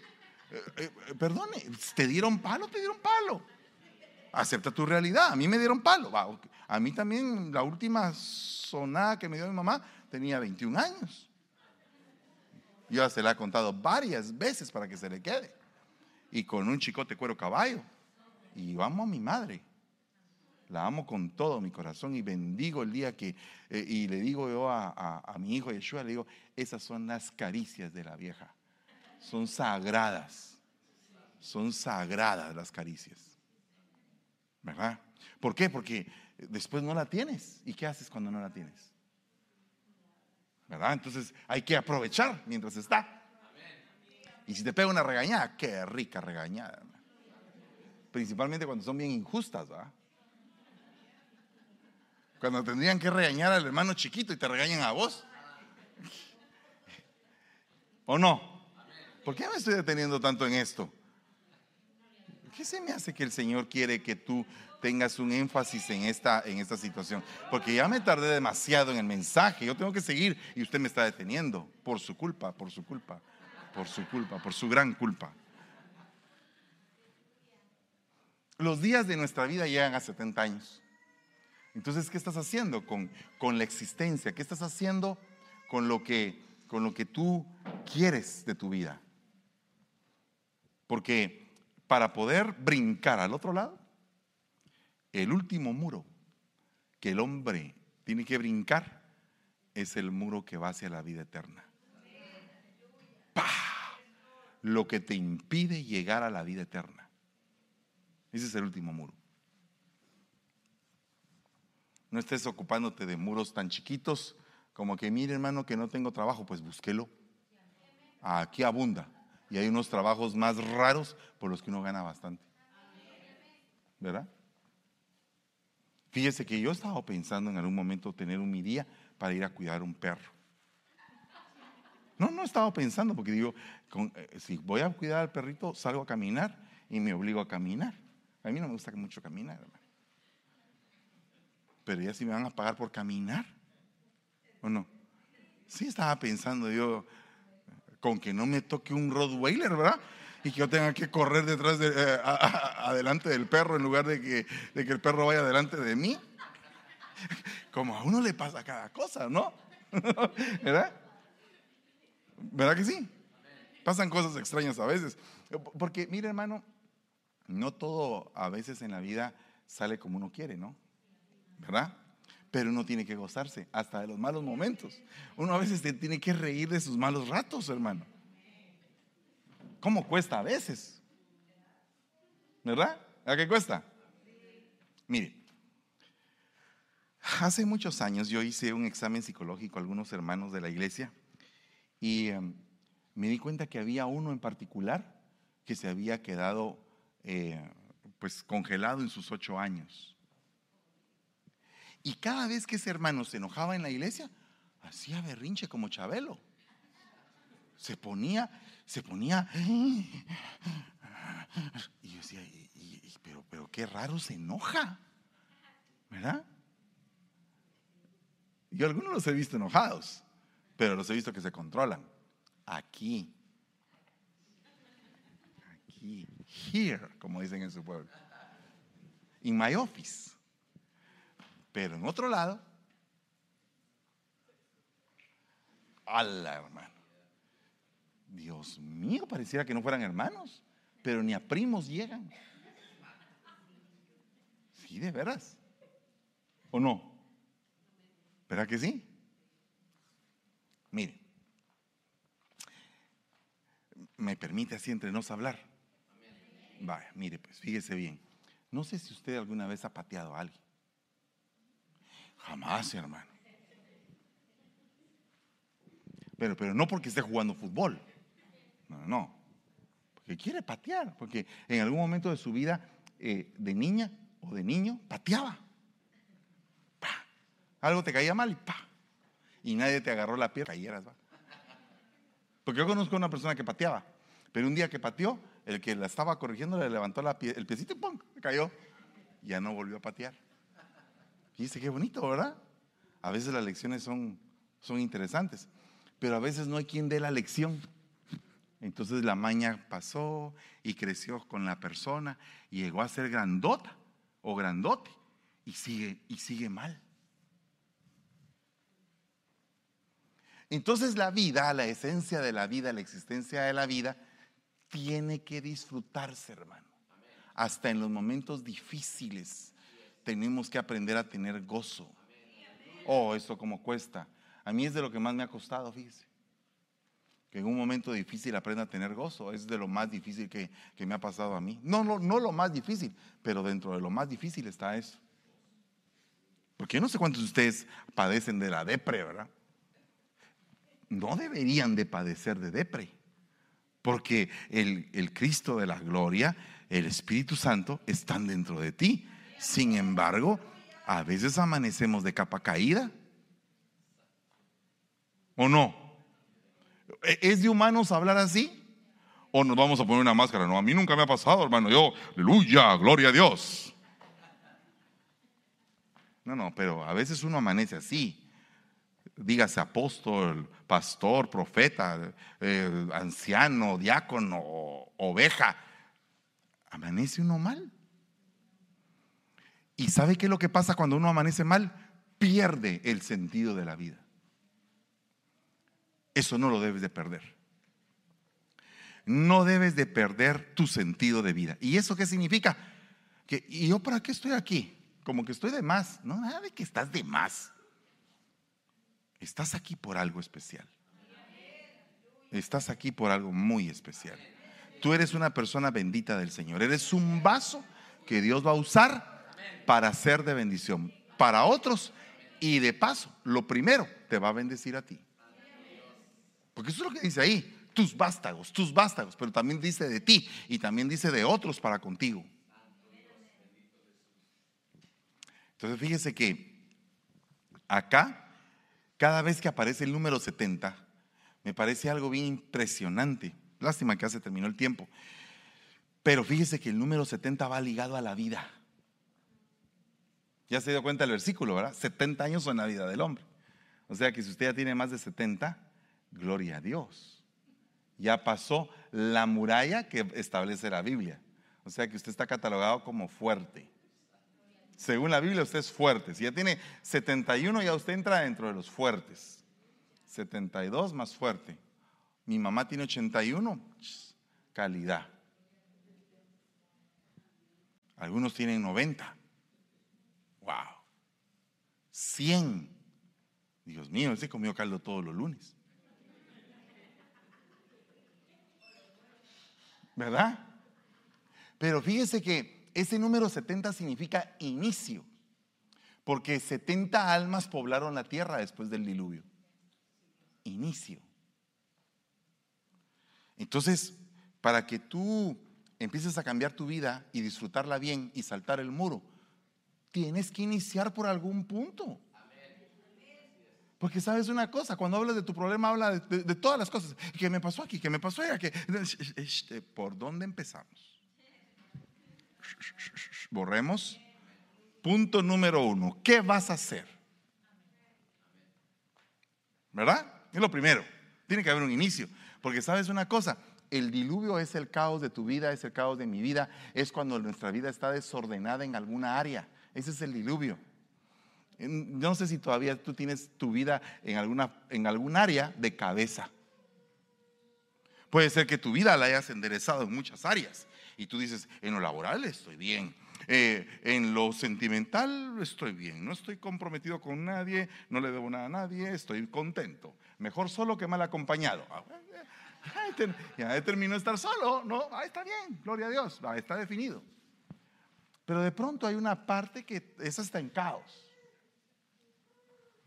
eh, eh, perdone, te dieron palo, te dieron palo. Acepta tu realidad, a mí me dieron palo. A mí también la última sonada que me dio mi mamá tenía 21 años. Yo se la he contado varias veces para que se le quede. Y con un chicote cuero caballo. Y yo amo a mi madre. La amo con todo mi corazón y bendigo el día que, eh, y le digo yo a, mi hijo Yeshua, le digo, esas son las caricias de la vieja. Son sagradas. Son sagradas las caricias. ¿Verdad? ¿Por qué? Porque después no la tienes. ¿Y qué haces cuando no la tienes? ¿verdad? Entonces hay que aprovechar mientras está. Y si te pega una regañada, qué rica regañada. Principalmente cuando son bien injustas, ¿verdad? Cuando tendrían que regañar al hermano chiquito y te regañan a vos. ¿O no? ¿Por qué me estoy deteniendo tanto en esto? ¿Qué se me hace que el Señor quiere que tú tengas un énfasis en esta, en esta situación. Porque ya me tardé demasiado en el mensaje. Yo tengo que seguir y usted me está deteniendo. Por su culpa, por su culpa, por su culpa, por su gran culpa. Los días de nuestra vida llegan a 70 años. Entonces, ¿qué estás haciendo con, con la existencia? ¿Qué estás haciendo con lo, que, con lo que tú quieres de tu vida? Porque para poder brincar al otro lado, el último muro que el hombre tiene que brincar es el muro que va hacia la vida eterna. Lo que te impide llegar a la vida eterna. Ese es el último muro. No estés ocupándote de muros tan chiquitos como que, mire hermano, que no tengo trabajo, pues búsquelo. Aquí abunda. Y hay unos trabajos más raros por los que uno gana bastante. ¿Verdad? Fíjese que yo estaba pensando en algún momento tener un día para ir a cuidar un perro. No, no estaba pensando porque digo, eh, si voy a cuidar al perrito, salgo a caminar y me obligo a caminar. A mí no me gusta mucho caminar, hermano. Pero ya si me van a pagar por caminar, ¿o no? Sí estaba pensando yo, con que no me toque un Rottweiler, ¿verdad? y que yo tenga que correr detrás de, eh, adelante del perro en lugar de que, de que el perro vaya delante de mí. Como a uno le pasa cada cosa, ¿no? ¿Verdad? ¿Verdad que sí? Pasan cosas extrañas a veces. Porque, mire hermano, no todo a veces en la vida sale como uno quiere, ¿no? ¿Verdad? Pero uno tiene que gozarse hasta de los malos momentos. Uno a veces tiene que reír de sus malos ratos, hermano. ¿Cómo cuesta a veces? ¿Verdad? ¿A qué cuesta? Mire, hace muchos años yo hice un examen psicológico a algunos hermanos de la iglesia y em, me di cuenta que había uno en particular que se había quedado eh, pues congelado en sus ocho años. Y cada vez que ese hermano se enojaba en la iglesia, hacía berrinche como Chabelo. Se ponía, se ponía. Y yo decía, pero, pero qué raro se enoja. ¿Verdad? Yo algunos los he visto enojados, pero los he visto que se controlan. Aquí. Aquí. Here, como dicen en su pueblo. In my office. Pero en otro lado, la hermano. Dios mío, pareciera que no fueran hermanos, pero ni a primos llegan. Sí, de veras. ¿O no? ¿Verdad que sí? Mire, me permite así entre nos hablar. Vaya, mire, pues fíjese bien. No sé si usted alguna vez ha pateado a alguien. Jamás, hermano. Pero, pero no porque esté jugando fútbol. No, no. Porque quiere patear. Porque en algún momento de su vida, eh, de niña o de niño, pateaba. Algo te caía mal y pa. Y nadie te agarró la pierna, cayeras, va. Porque yo conozco a una persona que pateaba. Pero un día que pateó, el que la estaba corrigiendo le levantó la el piecito y ¡pum! cayó. Ya no volvió a patear. Dice, qué bonito, ¿verdad? A veces las lecciones son, son interesantes, pero a veces no hay quien dé la lección. Entonces la maña pasó y creció con la persona y llegó a ser grandota o grandote y sigue, y sigue mal. Entonces la vida, la esencia de la vida, la existencia de la vida, tiene que disfrutarse, hermano. Hasta en los momentos difíciles tenemos que aprender a tener gozo. Oh, esto como cuesta. A mí es de lo que más me ha costado, fíjese. Que en un momento difícil aprenda a tener gozo. Es de lo más difícil que, me ha pasado a mí. No, no, no lo más difícil, pero dentro de lo más difícil está eso. Porque yo no sé cuántos de ustedes padecen de la depre, ¿verdad? No deberían de padecer de depre. Porque el, el Cristo de la gloria, el Espíritu Santo, están dentro de ti. Sin embargo, a veces amanecemos de capa caída. ¿O no? ¿E-, ¿Es de humanos hablar así? ¿O nos vamos a poner una máscara? No, a mí nunca me ha pasado, hermano. Yo, aleluya, gloria a Dios. No, no, pero a veces uno amanece así. Dígase apóstol, pastor, profeta, eh, anciano, diácono, oveja. Amanece uno mal. ¿Y sabe qué es lo que pasa cuando uno amanece mal? Pierde el sentido de la vida. Eso no lo debes de perder. No debes de perder tu sentido de vida. ¿Y eso qué significa? Que, ¿Y yo para qué estoy aquí? Como que estoy de más. No, nada de que estás de más. Estás aquí por algo especial. Estás aquí por algo muy especial. Tú eres una persona bendita del Señor. Eres un vaso que Dios va a usar para ser de bendición para otros y de paso, lo primero, te va a bendecir a ti. Porque eso es lo que dice ahí, tus vástagos, tus vástagos, pero también dice de ti y también dice de otros para contigo. Entonces fíjese que acá, cada vez que aparece el número 70, me parece algo bien impresionante. Lástima que ya se terminó el tiempo. Pero fíjese que el número 70 va ligado a la vida. Ya se dio cuenta el versículo, ¿verdad? 70 años son la vida del hombre. O sea que si usted ya tiene más de 70, gloria a Dios. Ya pasó la muralla que establece la Biblia. O sea que usted está catalogado como fuerte. Según la Biblia, usted es fuerte. Si ya tiene 71, ya usted entra dentro de los fuertes. 72 más fuerte. Mi mamá tiene 81, calidad. Algunos tienen 90. Wow. 100. Dios mío, ese comió caldo todos los lunes. ¿Verdad? Pero fíjese que ese número 70 significa inicio, porque 70 almas poblaron la tierra después del diluvio. Inicio. Entonces, para que tú empieces a cambiar tu vida y disfrutarla bien y saltar el muro, tienes que iniciar por algún punto. Porque sabes una cosa, cuando hablas de tu problema, habla de, todas las cosas. ¿Qué me pasó aquí? ¿Qué me pasó allá? ¿Qué? ¿Por dónde empezamos? Borremos. Punto número uno. ¿Qué vas a hacer? ¿Verdad? Es lo primero. Tiene que haber un inicio. Porque sabes una cosa, el diluvio es el caos de tu vida, es el caos de mi vida, es cuando nuestra vida está desordenada en alguna área. Ese es el diluvio. No sé si todavía tú tienes tu vida en alguna en algún área de cabeza. Puede ser que tu vida la hayas enderezado en muchas áreas y tú dices, en lo laboral estoy bien, eh, en lo sentimental estoy bien, no estoy comprometido con nadie, no le debo nada a nadie, estoy contento. Mejor solo que mal acompañado. Ah, ya terminó de estar solo, no, ahí está bien, gloria a Dios, ahí está definido. Pero de pronto hay una parte que esa está en caos.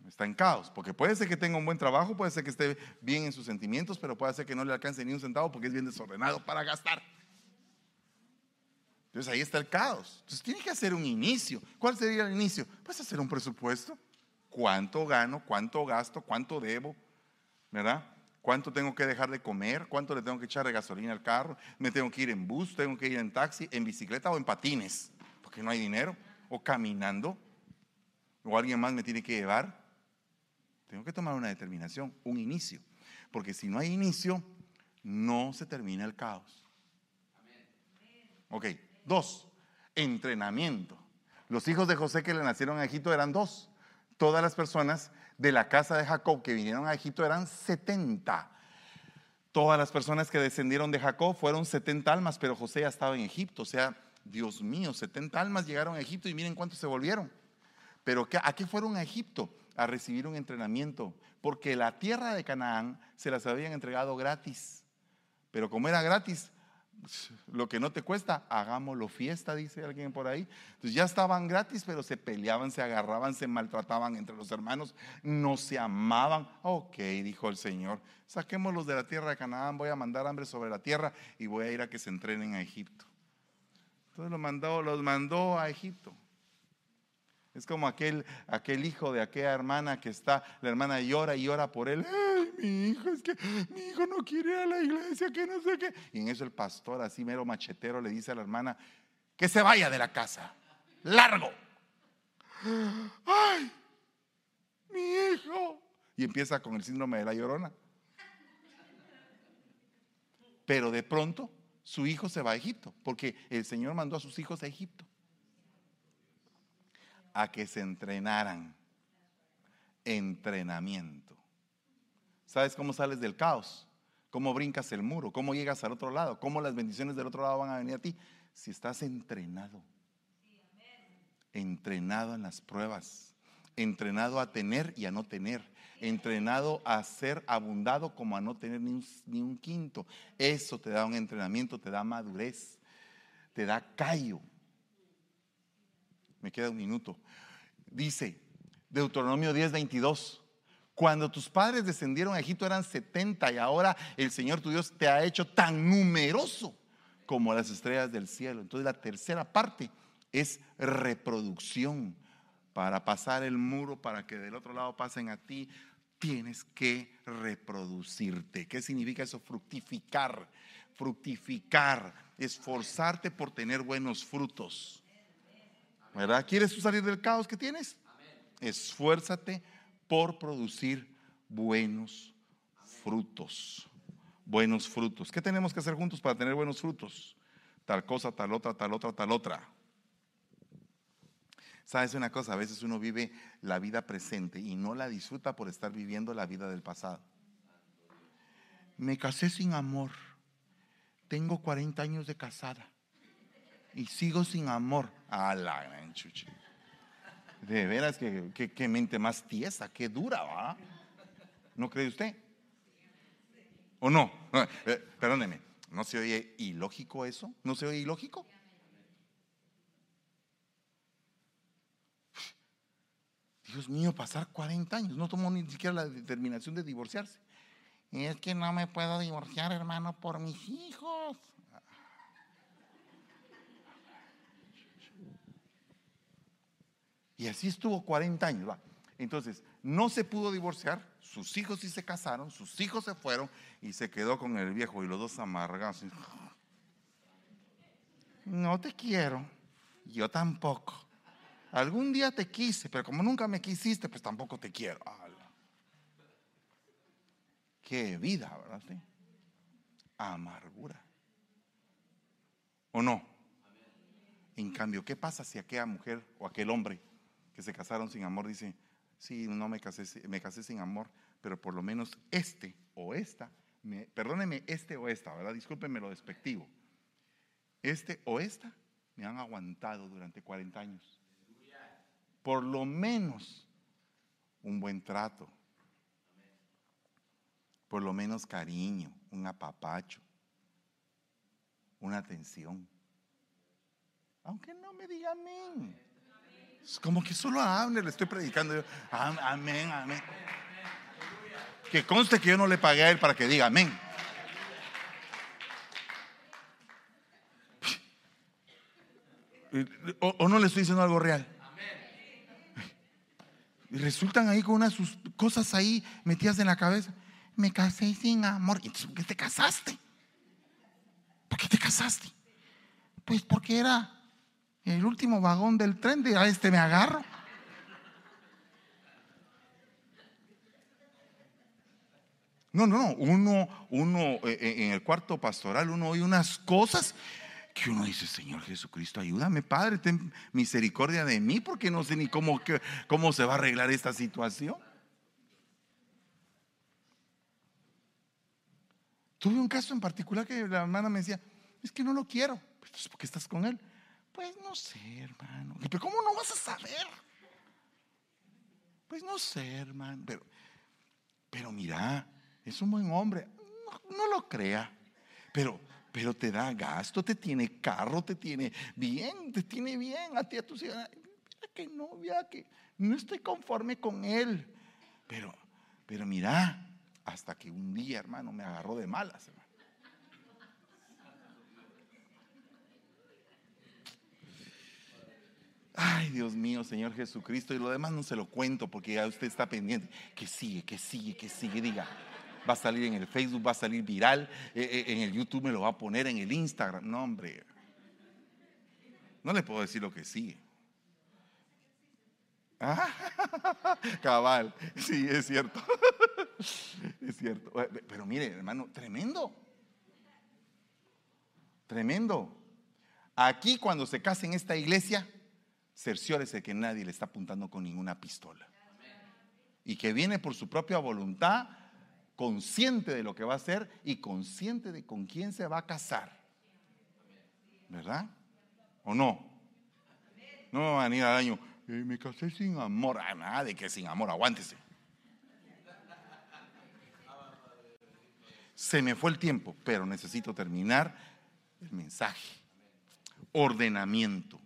Está en caos, porque puede ser que tenga un buen trabajo, puede ser que esté bien en sus sentimientos, pero puede ser que no le alcance ni un centavo porque es bien desordenado para gastar. Entonces ahí está el caos. Entonces tiene que hacer un inicio. ¿Cuál sería el inicio? Pues hacer un presupuesto. ¿Cuánto gano? ¿Cuánto gasto? ¿Cuánto debo? ¿Verdad? ¿Cuánto tengo que dejar de comer? ¿Cuánto le tengo que echar de gasolina al carro? ¿Me tengo que ir en bus? ¿Tengo que ir en taxi? ¿En bicicleta o en patines? Porque no hay dinero. ¿O caminando? ¿O alguien más me tiene que llevar? Tengo que tomar una determinación, un inicio. Porque si no hay inicio, no se termina el caos. Ok, dos, entrenamiento. Los hijos de José que le nacieron a Egipto eran dos. Todas las personas de la casa de Jacob que vinieron a Egipto eran 70. Todas las personas que descendieron de Jacob fueron 70 almas, pero José ya estaba en Egipto. O sea, Dios mío, 70 almas llegaron a Egipto y miren cuántos se volvieron. Pero ¿a qué fueron a Egipto? A recibir un entrenamiento, porque la tierra de Canaán se las habían entregado gratis. Pero como era gratis, lo que no te cuesta, hagámoslo fiesta, dice alguien por ahí. Entonces ya estaban gratis, pero se peleaban, se agarraban, se maltrataban entre los hermanos, no se amaban. Ok, dijo el Señor, saquémoslos de la tierra de Canaán, voy a mandar hambre sobre la tierra y voy a ir a que se entrenen a Egipto. Entonces los mandó, los mandó a Egipto. Es como aquel, aquel hijo de aquella hermana que está, la hermana llora y llora por él. Ay, mi hijo, es que mi hijo no quiere ir a la iglesia, que no sé qué. Y en eso el pastor, así mero machetero, le dice a la hermana, que se vaya de la casa. Largo. Ay, mi hijo. Y empieza con el síndrome de la llorona. Pero de pronto su hijo se va a Egipto, porque el Señor mandó a sus hijos a Egipto a que se entrenaran. Entrenamiento. ¿Sabes cómo sales del caos? ¿Cómo brincas el muro? ¿Cómo llegas al otro lado? ¿Cómo las bendiciones del otro lado van a venir a ti? Si estás entrenado. Entrenado en las pruebas. Entrenado a tener y a no tener. Entrenado a ser abundado como a no tener ni un, quinto. Eso te da un entrenamiento, te da madurez, te da callo me queda un minuto. Dice Deuteronomio 10, 22. Cuando tus padres descendieron a Egipto eran 70 y ahora el Señor tu Dios te ha hecho tan numeroso como las estrellas del cielo. Entonces la tercera parte es reproducción. Para pasar el muro, para que del otro lado pasen a ti, tienes que reproducirte. ¿Qué significa eso? Fructificar. Fructificar. Esforzarte por tener buenos frutos. ¿Verdad? ¿Quieres salir del caos que tienes? Esfuérzate por producir buenos frutos. Buenos frutos. ¿Qué tenemos que hacer juntos para tener buenos frutos? Tal cosa, tal otra, tal otra, tal otra. ¿Sabes una cosa? A veces uno vive la vida presente y no la disfruta por estar viviendo la vida del pasado. Me casé sin amor. Tengo 40 años de casada y sigo sin amor. A la gran chucha. De veras que, mente más tiesa, qué dura, ¿va? ¿No cree usted? ¿O no? Eh, perdóneme, ¿no se oye ilógico eso? ¿No se oye ilógico? Dios mío, pasar 40 años. No tomó ni siquiera la determinación de divorciarse. Es que no me puedo divorciar, hermano, por mis hijos. Y así estuvo 40 años. Entonces, no se pudo divorciar, sus hijos sí se casaron, sus hijos se fueron y se quedó con el viejo y los dos amargados. No te quiero, yo tampoco. Algún día te quise, pero como nunca me quisiste, pues tampoco te quiero. Qué vida, ¿verdad? Amargura. ¿O no? En cambio, ¿qué pasa si aquella mujer o aquel hombre que se casaron sin amor dice, sí, no me casé, me casé sin amor, pero por lo menos este o esta, perdóneme, este o esta, ¿verdad? Discúlpenme lo despectivo. Este o esta me han aguantado durante 40 años. Por lo menos un buen trato. Por lo menos cariño, un apapacho, una atención. Aunque no me diga amén. Es como que solo a Abner le estoy predicando. Amén, amén. Que conste que yo no le pagué a él para que diga amén. O, no le estoy diciendo algo real. Y resultan ahí con unas sus cosas ahí metidas en la cabeza. Me casé sin amor. ¿Y entonces por qué te casaste? ¿Por qué te casaste? Pues porque era el último vagón del tren, de a este me agarro. No, no, no. Uno, uno eh, eh, en el cuarto pastoral, uno oye unas cosas que uno dice, Señor Jesucristo, ayúdame, Padre, ten misericordia de mí, porque no sé ni cómo, cómo se va a arreglar esta situación. Tuve un caso en particular que la hermana me decía, es que no lo quiero. Pues, ¿Por qué estás con él? Pues no sé, hermano. Pero ¿cómo no vas a saber? Pues no sé, hermano. Pero, pero mira, es un buen hombre. No, lo crea. Pero, pero te da gasto, te tiene carro, te tiene bien, te tiene bien a ti, a tu ciudad. Mira que no, mira que no estoy conforme con él. Pero, pero mira, hasta que un día, hermano, me agarró de malas, hermano. Ay, Dios mío, Señor Jesucristo. Y lo demás no se lo cuento porque ya usted está pendiente. Que sigue, que sigue, que sigue. Diga, va a salir en el Facebook, va a salir viral. Eh, eh, en el YouTube me lo va a poner, en el Instagram. No, hombre. No le puedo decir lo que sigue. cabal, sí, es cierto. es cierto. Pero mire, hermano, tremendo. Tremendo. Aquí cuando se casa en esta iglesia, cerciórese que nadie le está apuntando con ninguna pistola. Y que viene por su propia voluntad, consciente de lo que va a hacer y consciente de con quién se va a casar. ¿Verdad? ¿O no? No me van a ir al año, eh, me casé sin amor. Ah, nada de que sin amor, aguántese. Se me fue el tiempo, pero necesito terminar el mensaje. Ordenamiento.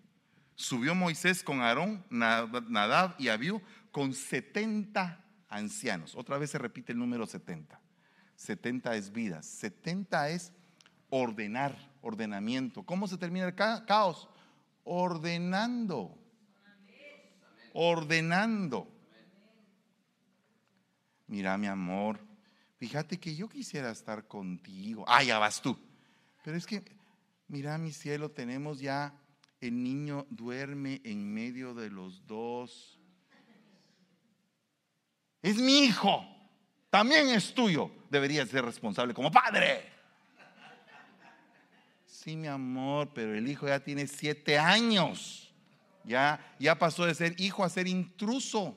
Subió Moisés con Aarón, Nadab y Abiú con 70 ancianos. Otra vez se repite el número 70. 70 es vida, 70 es ordenar, ordenamiento. ¿Cómo se termina el caos? Ordenando. Ordenando. Mira, mi amor, fíjate que yo quisiera estar contigo. Ah, ya vas tú. Pero es que, mira, mi cielo, tenemos ya el niño duerme en medio de los dos. Es mi hijo, también es tuyo. Deberías ser responsable como padre. Sí, mi amor, pero el hijo ya tiene siete años. Ya, ya pasó de ser hijo a ser intruso.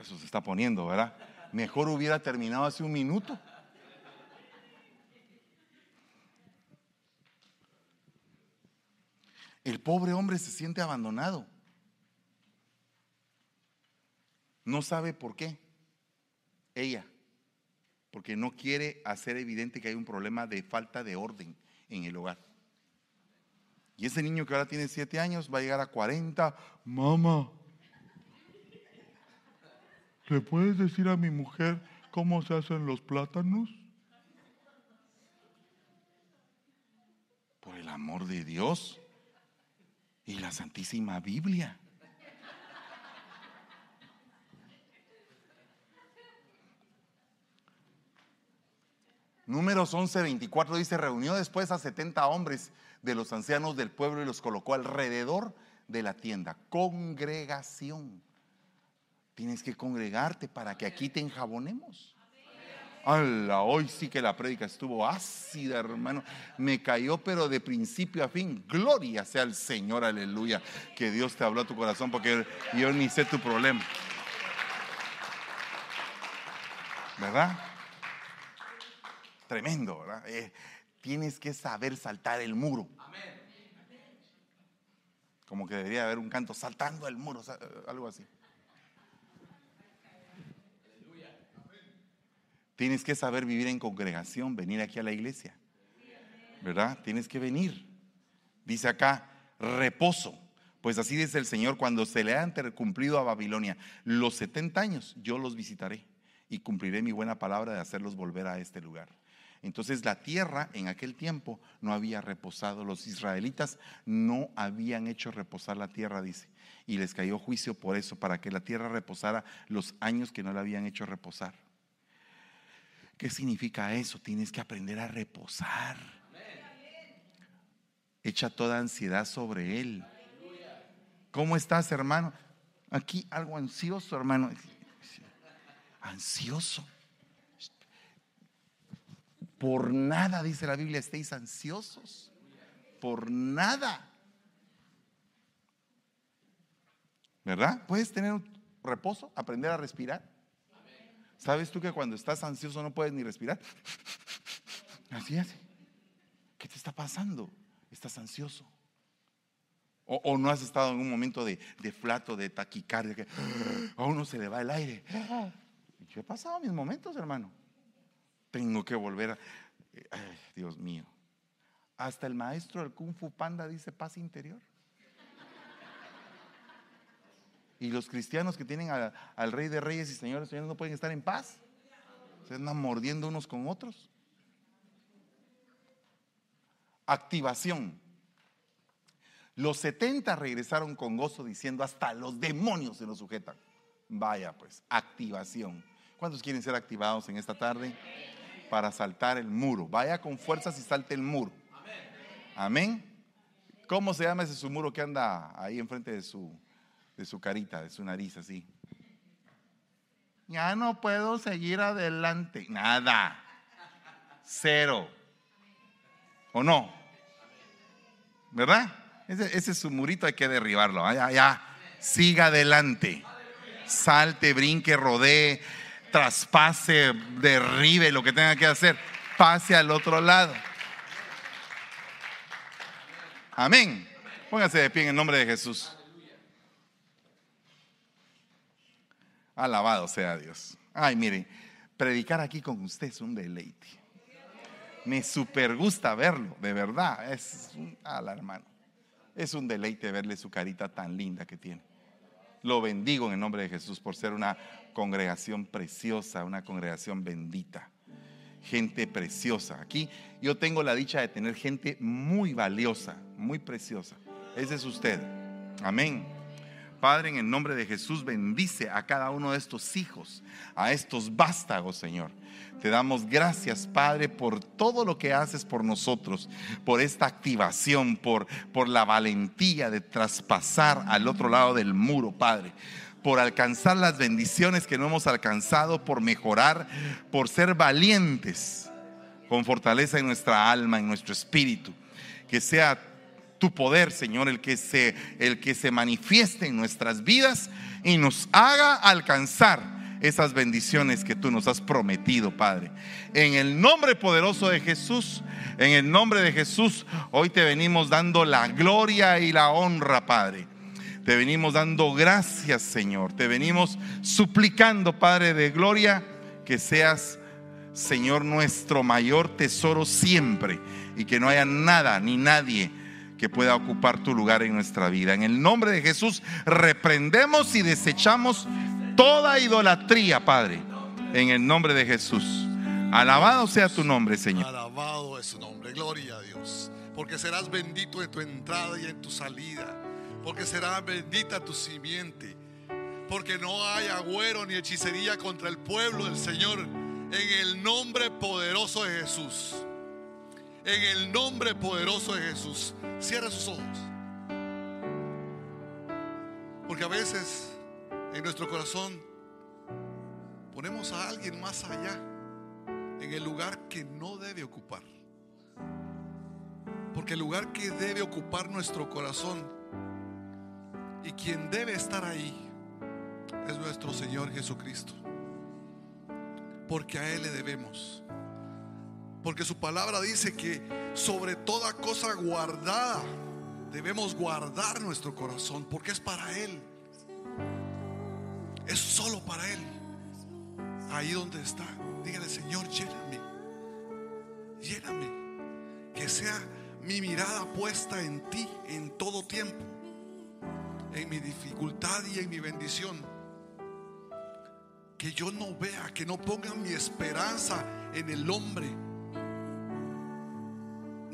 eso se está poniendo, ¿verdad? Mejor hubiera terminado hace un minuto. El pobre hombre se siente abandonado. No sabe por qué. Ella. porque no quiere hacer evidente que hay un problema de falta de orden en el hogar. Y ese niño que ahora tiene siete años va a llegar a 40. Mamá, ¿le puedes decir a mi mujer cómo se hacen los plátanos? Por el amor de Dios y la Santísima Biblia. Números 11, 24 dice, reunió después a 70 hombres de los ancianos del pueblo y los colocó alrededor de la tienda. Congregación. Tienes que congregarte para que aquí te enjabonemos. ¡Hala! Hoy sí que la prédica estuvo ácida, hermano. Me cayó, pero de principio a fin. Gloria sea al Señor, aleluya. Que Dios te habló a tu corazón, porque yo ni sé tu problema. ¿Verdad? Tremendo, ¿verdad? Eh, tienes que saber saltar el muro. Como que debería haber un canto saltando el muro, algo así. Tienes que saber vivir en congregación, venir aquí a la iglesia. ¿Verdad? Tienes que venir. Dice acá, reposo. Pues así dice el Señor, cuando se le han cumplido a Babilonia los 70 años, yo los visitaré y cumpliré mi buena palabra de hacerlos volver a este lugar. Entonces la tierra en aquel tiempo no había reposado. Los israelitas no habían hecho reposar la tierra, dice. Y les cayó juicio por eso, para que la tierra reposara los años que no la habían hecho reposar. ¿Qué significa eso? Tienes que aprender a reposar. Echa toda ansiedad sobre Él. ¿Cómo estás, hermano? Aquí algo ansioso, hermano. Ansioso. Por nada, dice la Biblia, estéis ansiosos. Por nada. ¿Verdad? Puedes tener un reposo, aprender a respirar. ¿Sabes tú que cuando estás ansioso no puedes ni respirar? Así es. ¿Qué te está pasando? Estás ansioso. O, no has estado en un momento de, flato, de taquicardia, que a uno se le va el aire. Yo he pasado mis momentos, hermano. Tengo que volver a... Ay, Dios mío. Hasta el maestro del Kung Fu Panda dice paz interior. Y los cristianos que tienen al Rey de Reyes y Señores, Señores no pueden estar en paz. Se andan mordiendo unos con otros. Activación. Los 70 regresaron con gozo diciendo, hasta los demonios se nos sujetan. Vaya pues, activación. ¿Cuántos quieren ser activados en esta tarde? Para saltar el muro. Vaya con fuerzas y salte el muro. Amén. ¿Cómo se llama ese su muro que anda ahí enfrente de su de su carita, de su nariz así. Ya no puedo seguir adelante. Nada. Cero. ¿O no? ¿Verdad? Ese, ese es su murito, hay que derribarlo. Ya, ya. Siga adelante. Salte, brinque, rodee, traspase, derribe lo que tenga que hacer. Pase al otro lado. Amén. Póngase de pie en el nombre de Jesús. Alabado sea Dios. Ay, mire, predicar aquí con usted es un deleite. Me super gusta verlo, de verdad. Es, la hermano. Es un deleite verle su carita tan linda que tiene. Lo bendigo en el nombre de Jesús por ser una congregación preciosa, una congregación bendita. Gente preciosa. Aquí yo tengo la dicha de tener gente muy valiosa, muy preciosa. Ese es usted. Amén. Padre, en el nombre de Jesús, bendice a cada uno de estos hijos, a estos vástagos, Señor. Te damos gracias, Padre, por todo lo que haces por nosotros, por esta activación, por, por la valentía de traspasar al otro lado del muro, Padre por alcanzar las bendiciones que no hemos alcanzado, por mejorar, por ser valientes con fortaleza en nuestra alma, en nuestro espíritu. Que sea tu poder, Señor, el que se el que se manifieste en nuestras vidas y nos haga alcanzar esas bendiciones que tú nos has prometido, Padre. En el nombre poderoso de Jesús, en el nombre de Jesús, hoy te venimos dando la gloria y la honra, Padre. Te venimos dando gracias, Señor. Te venimos suplicando, Padre de gloria, que seas Señor, nuestro mayor tesoro siempre y que no haya nada ni nadie que pueda ocupar tu lugar en nuestra vida. En el nombre de Jesús reprendemos y desechamos toda idolatría, Padre. En el nombre de Jesús. Alabado sea tu nombre, Señor. Alabado es su nombre. Gloria a Dios. Porque serás bendito en tu entrada y en tu salida. Porque será bendita tu simiente. Porque no hay agüero ni hechicería contra el pueblo del Señor. En el nombre poderoso de Jesús. En el nombre poderoso de Jesús. Cierra sus ojos. Porque a veces en nuestro corazón ponemos a alguien más allá. En el lugar que no debe ocupar. Porque el lugar que debe ocupar nuestro corazón y quien debe estar ahí es nuestro Señor Jesucristo. Porque a Él le debemos. Porque su palabra dice que sobre toda cosa guardada debemos guardar nuestro corazón. Porque es para Él. Es solo para Él. Ahí donde está. Dígale, Señor, lléname. Lléname. Que sea mi mirada puesta en ti en todo tiempo. En mi dificultad y en mi bendición. Que yo no vea, que no ponga mi esperanza en el hombre.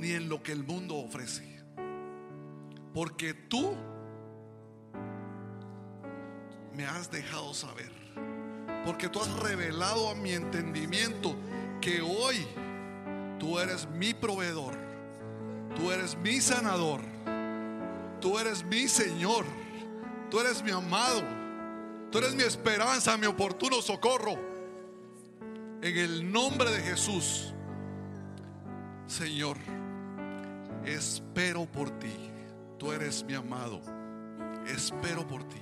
Ni en lo que el mundo ofrece. Porque tú me has dejado saber. Porque tú has revelado a mi entendimiento que hoy tú eres mi proveedor. Tú eres mi sanador. Tú eres mi Señor. Tú eres mi amado. Tú eres mi esperanza, mi oportuno socorro. En el nombre de Jesús, Señor, espero por ti. Tú eres mi amado. Espero por ti.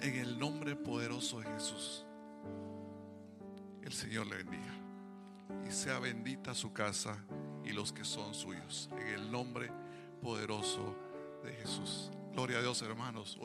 En el nombre poderoso de Jesús. El Señor le bendiga. Y sea bendita su casa y los que son suyos. En el nombre poderoso de Jesús. Gloria a Dios, hermanos.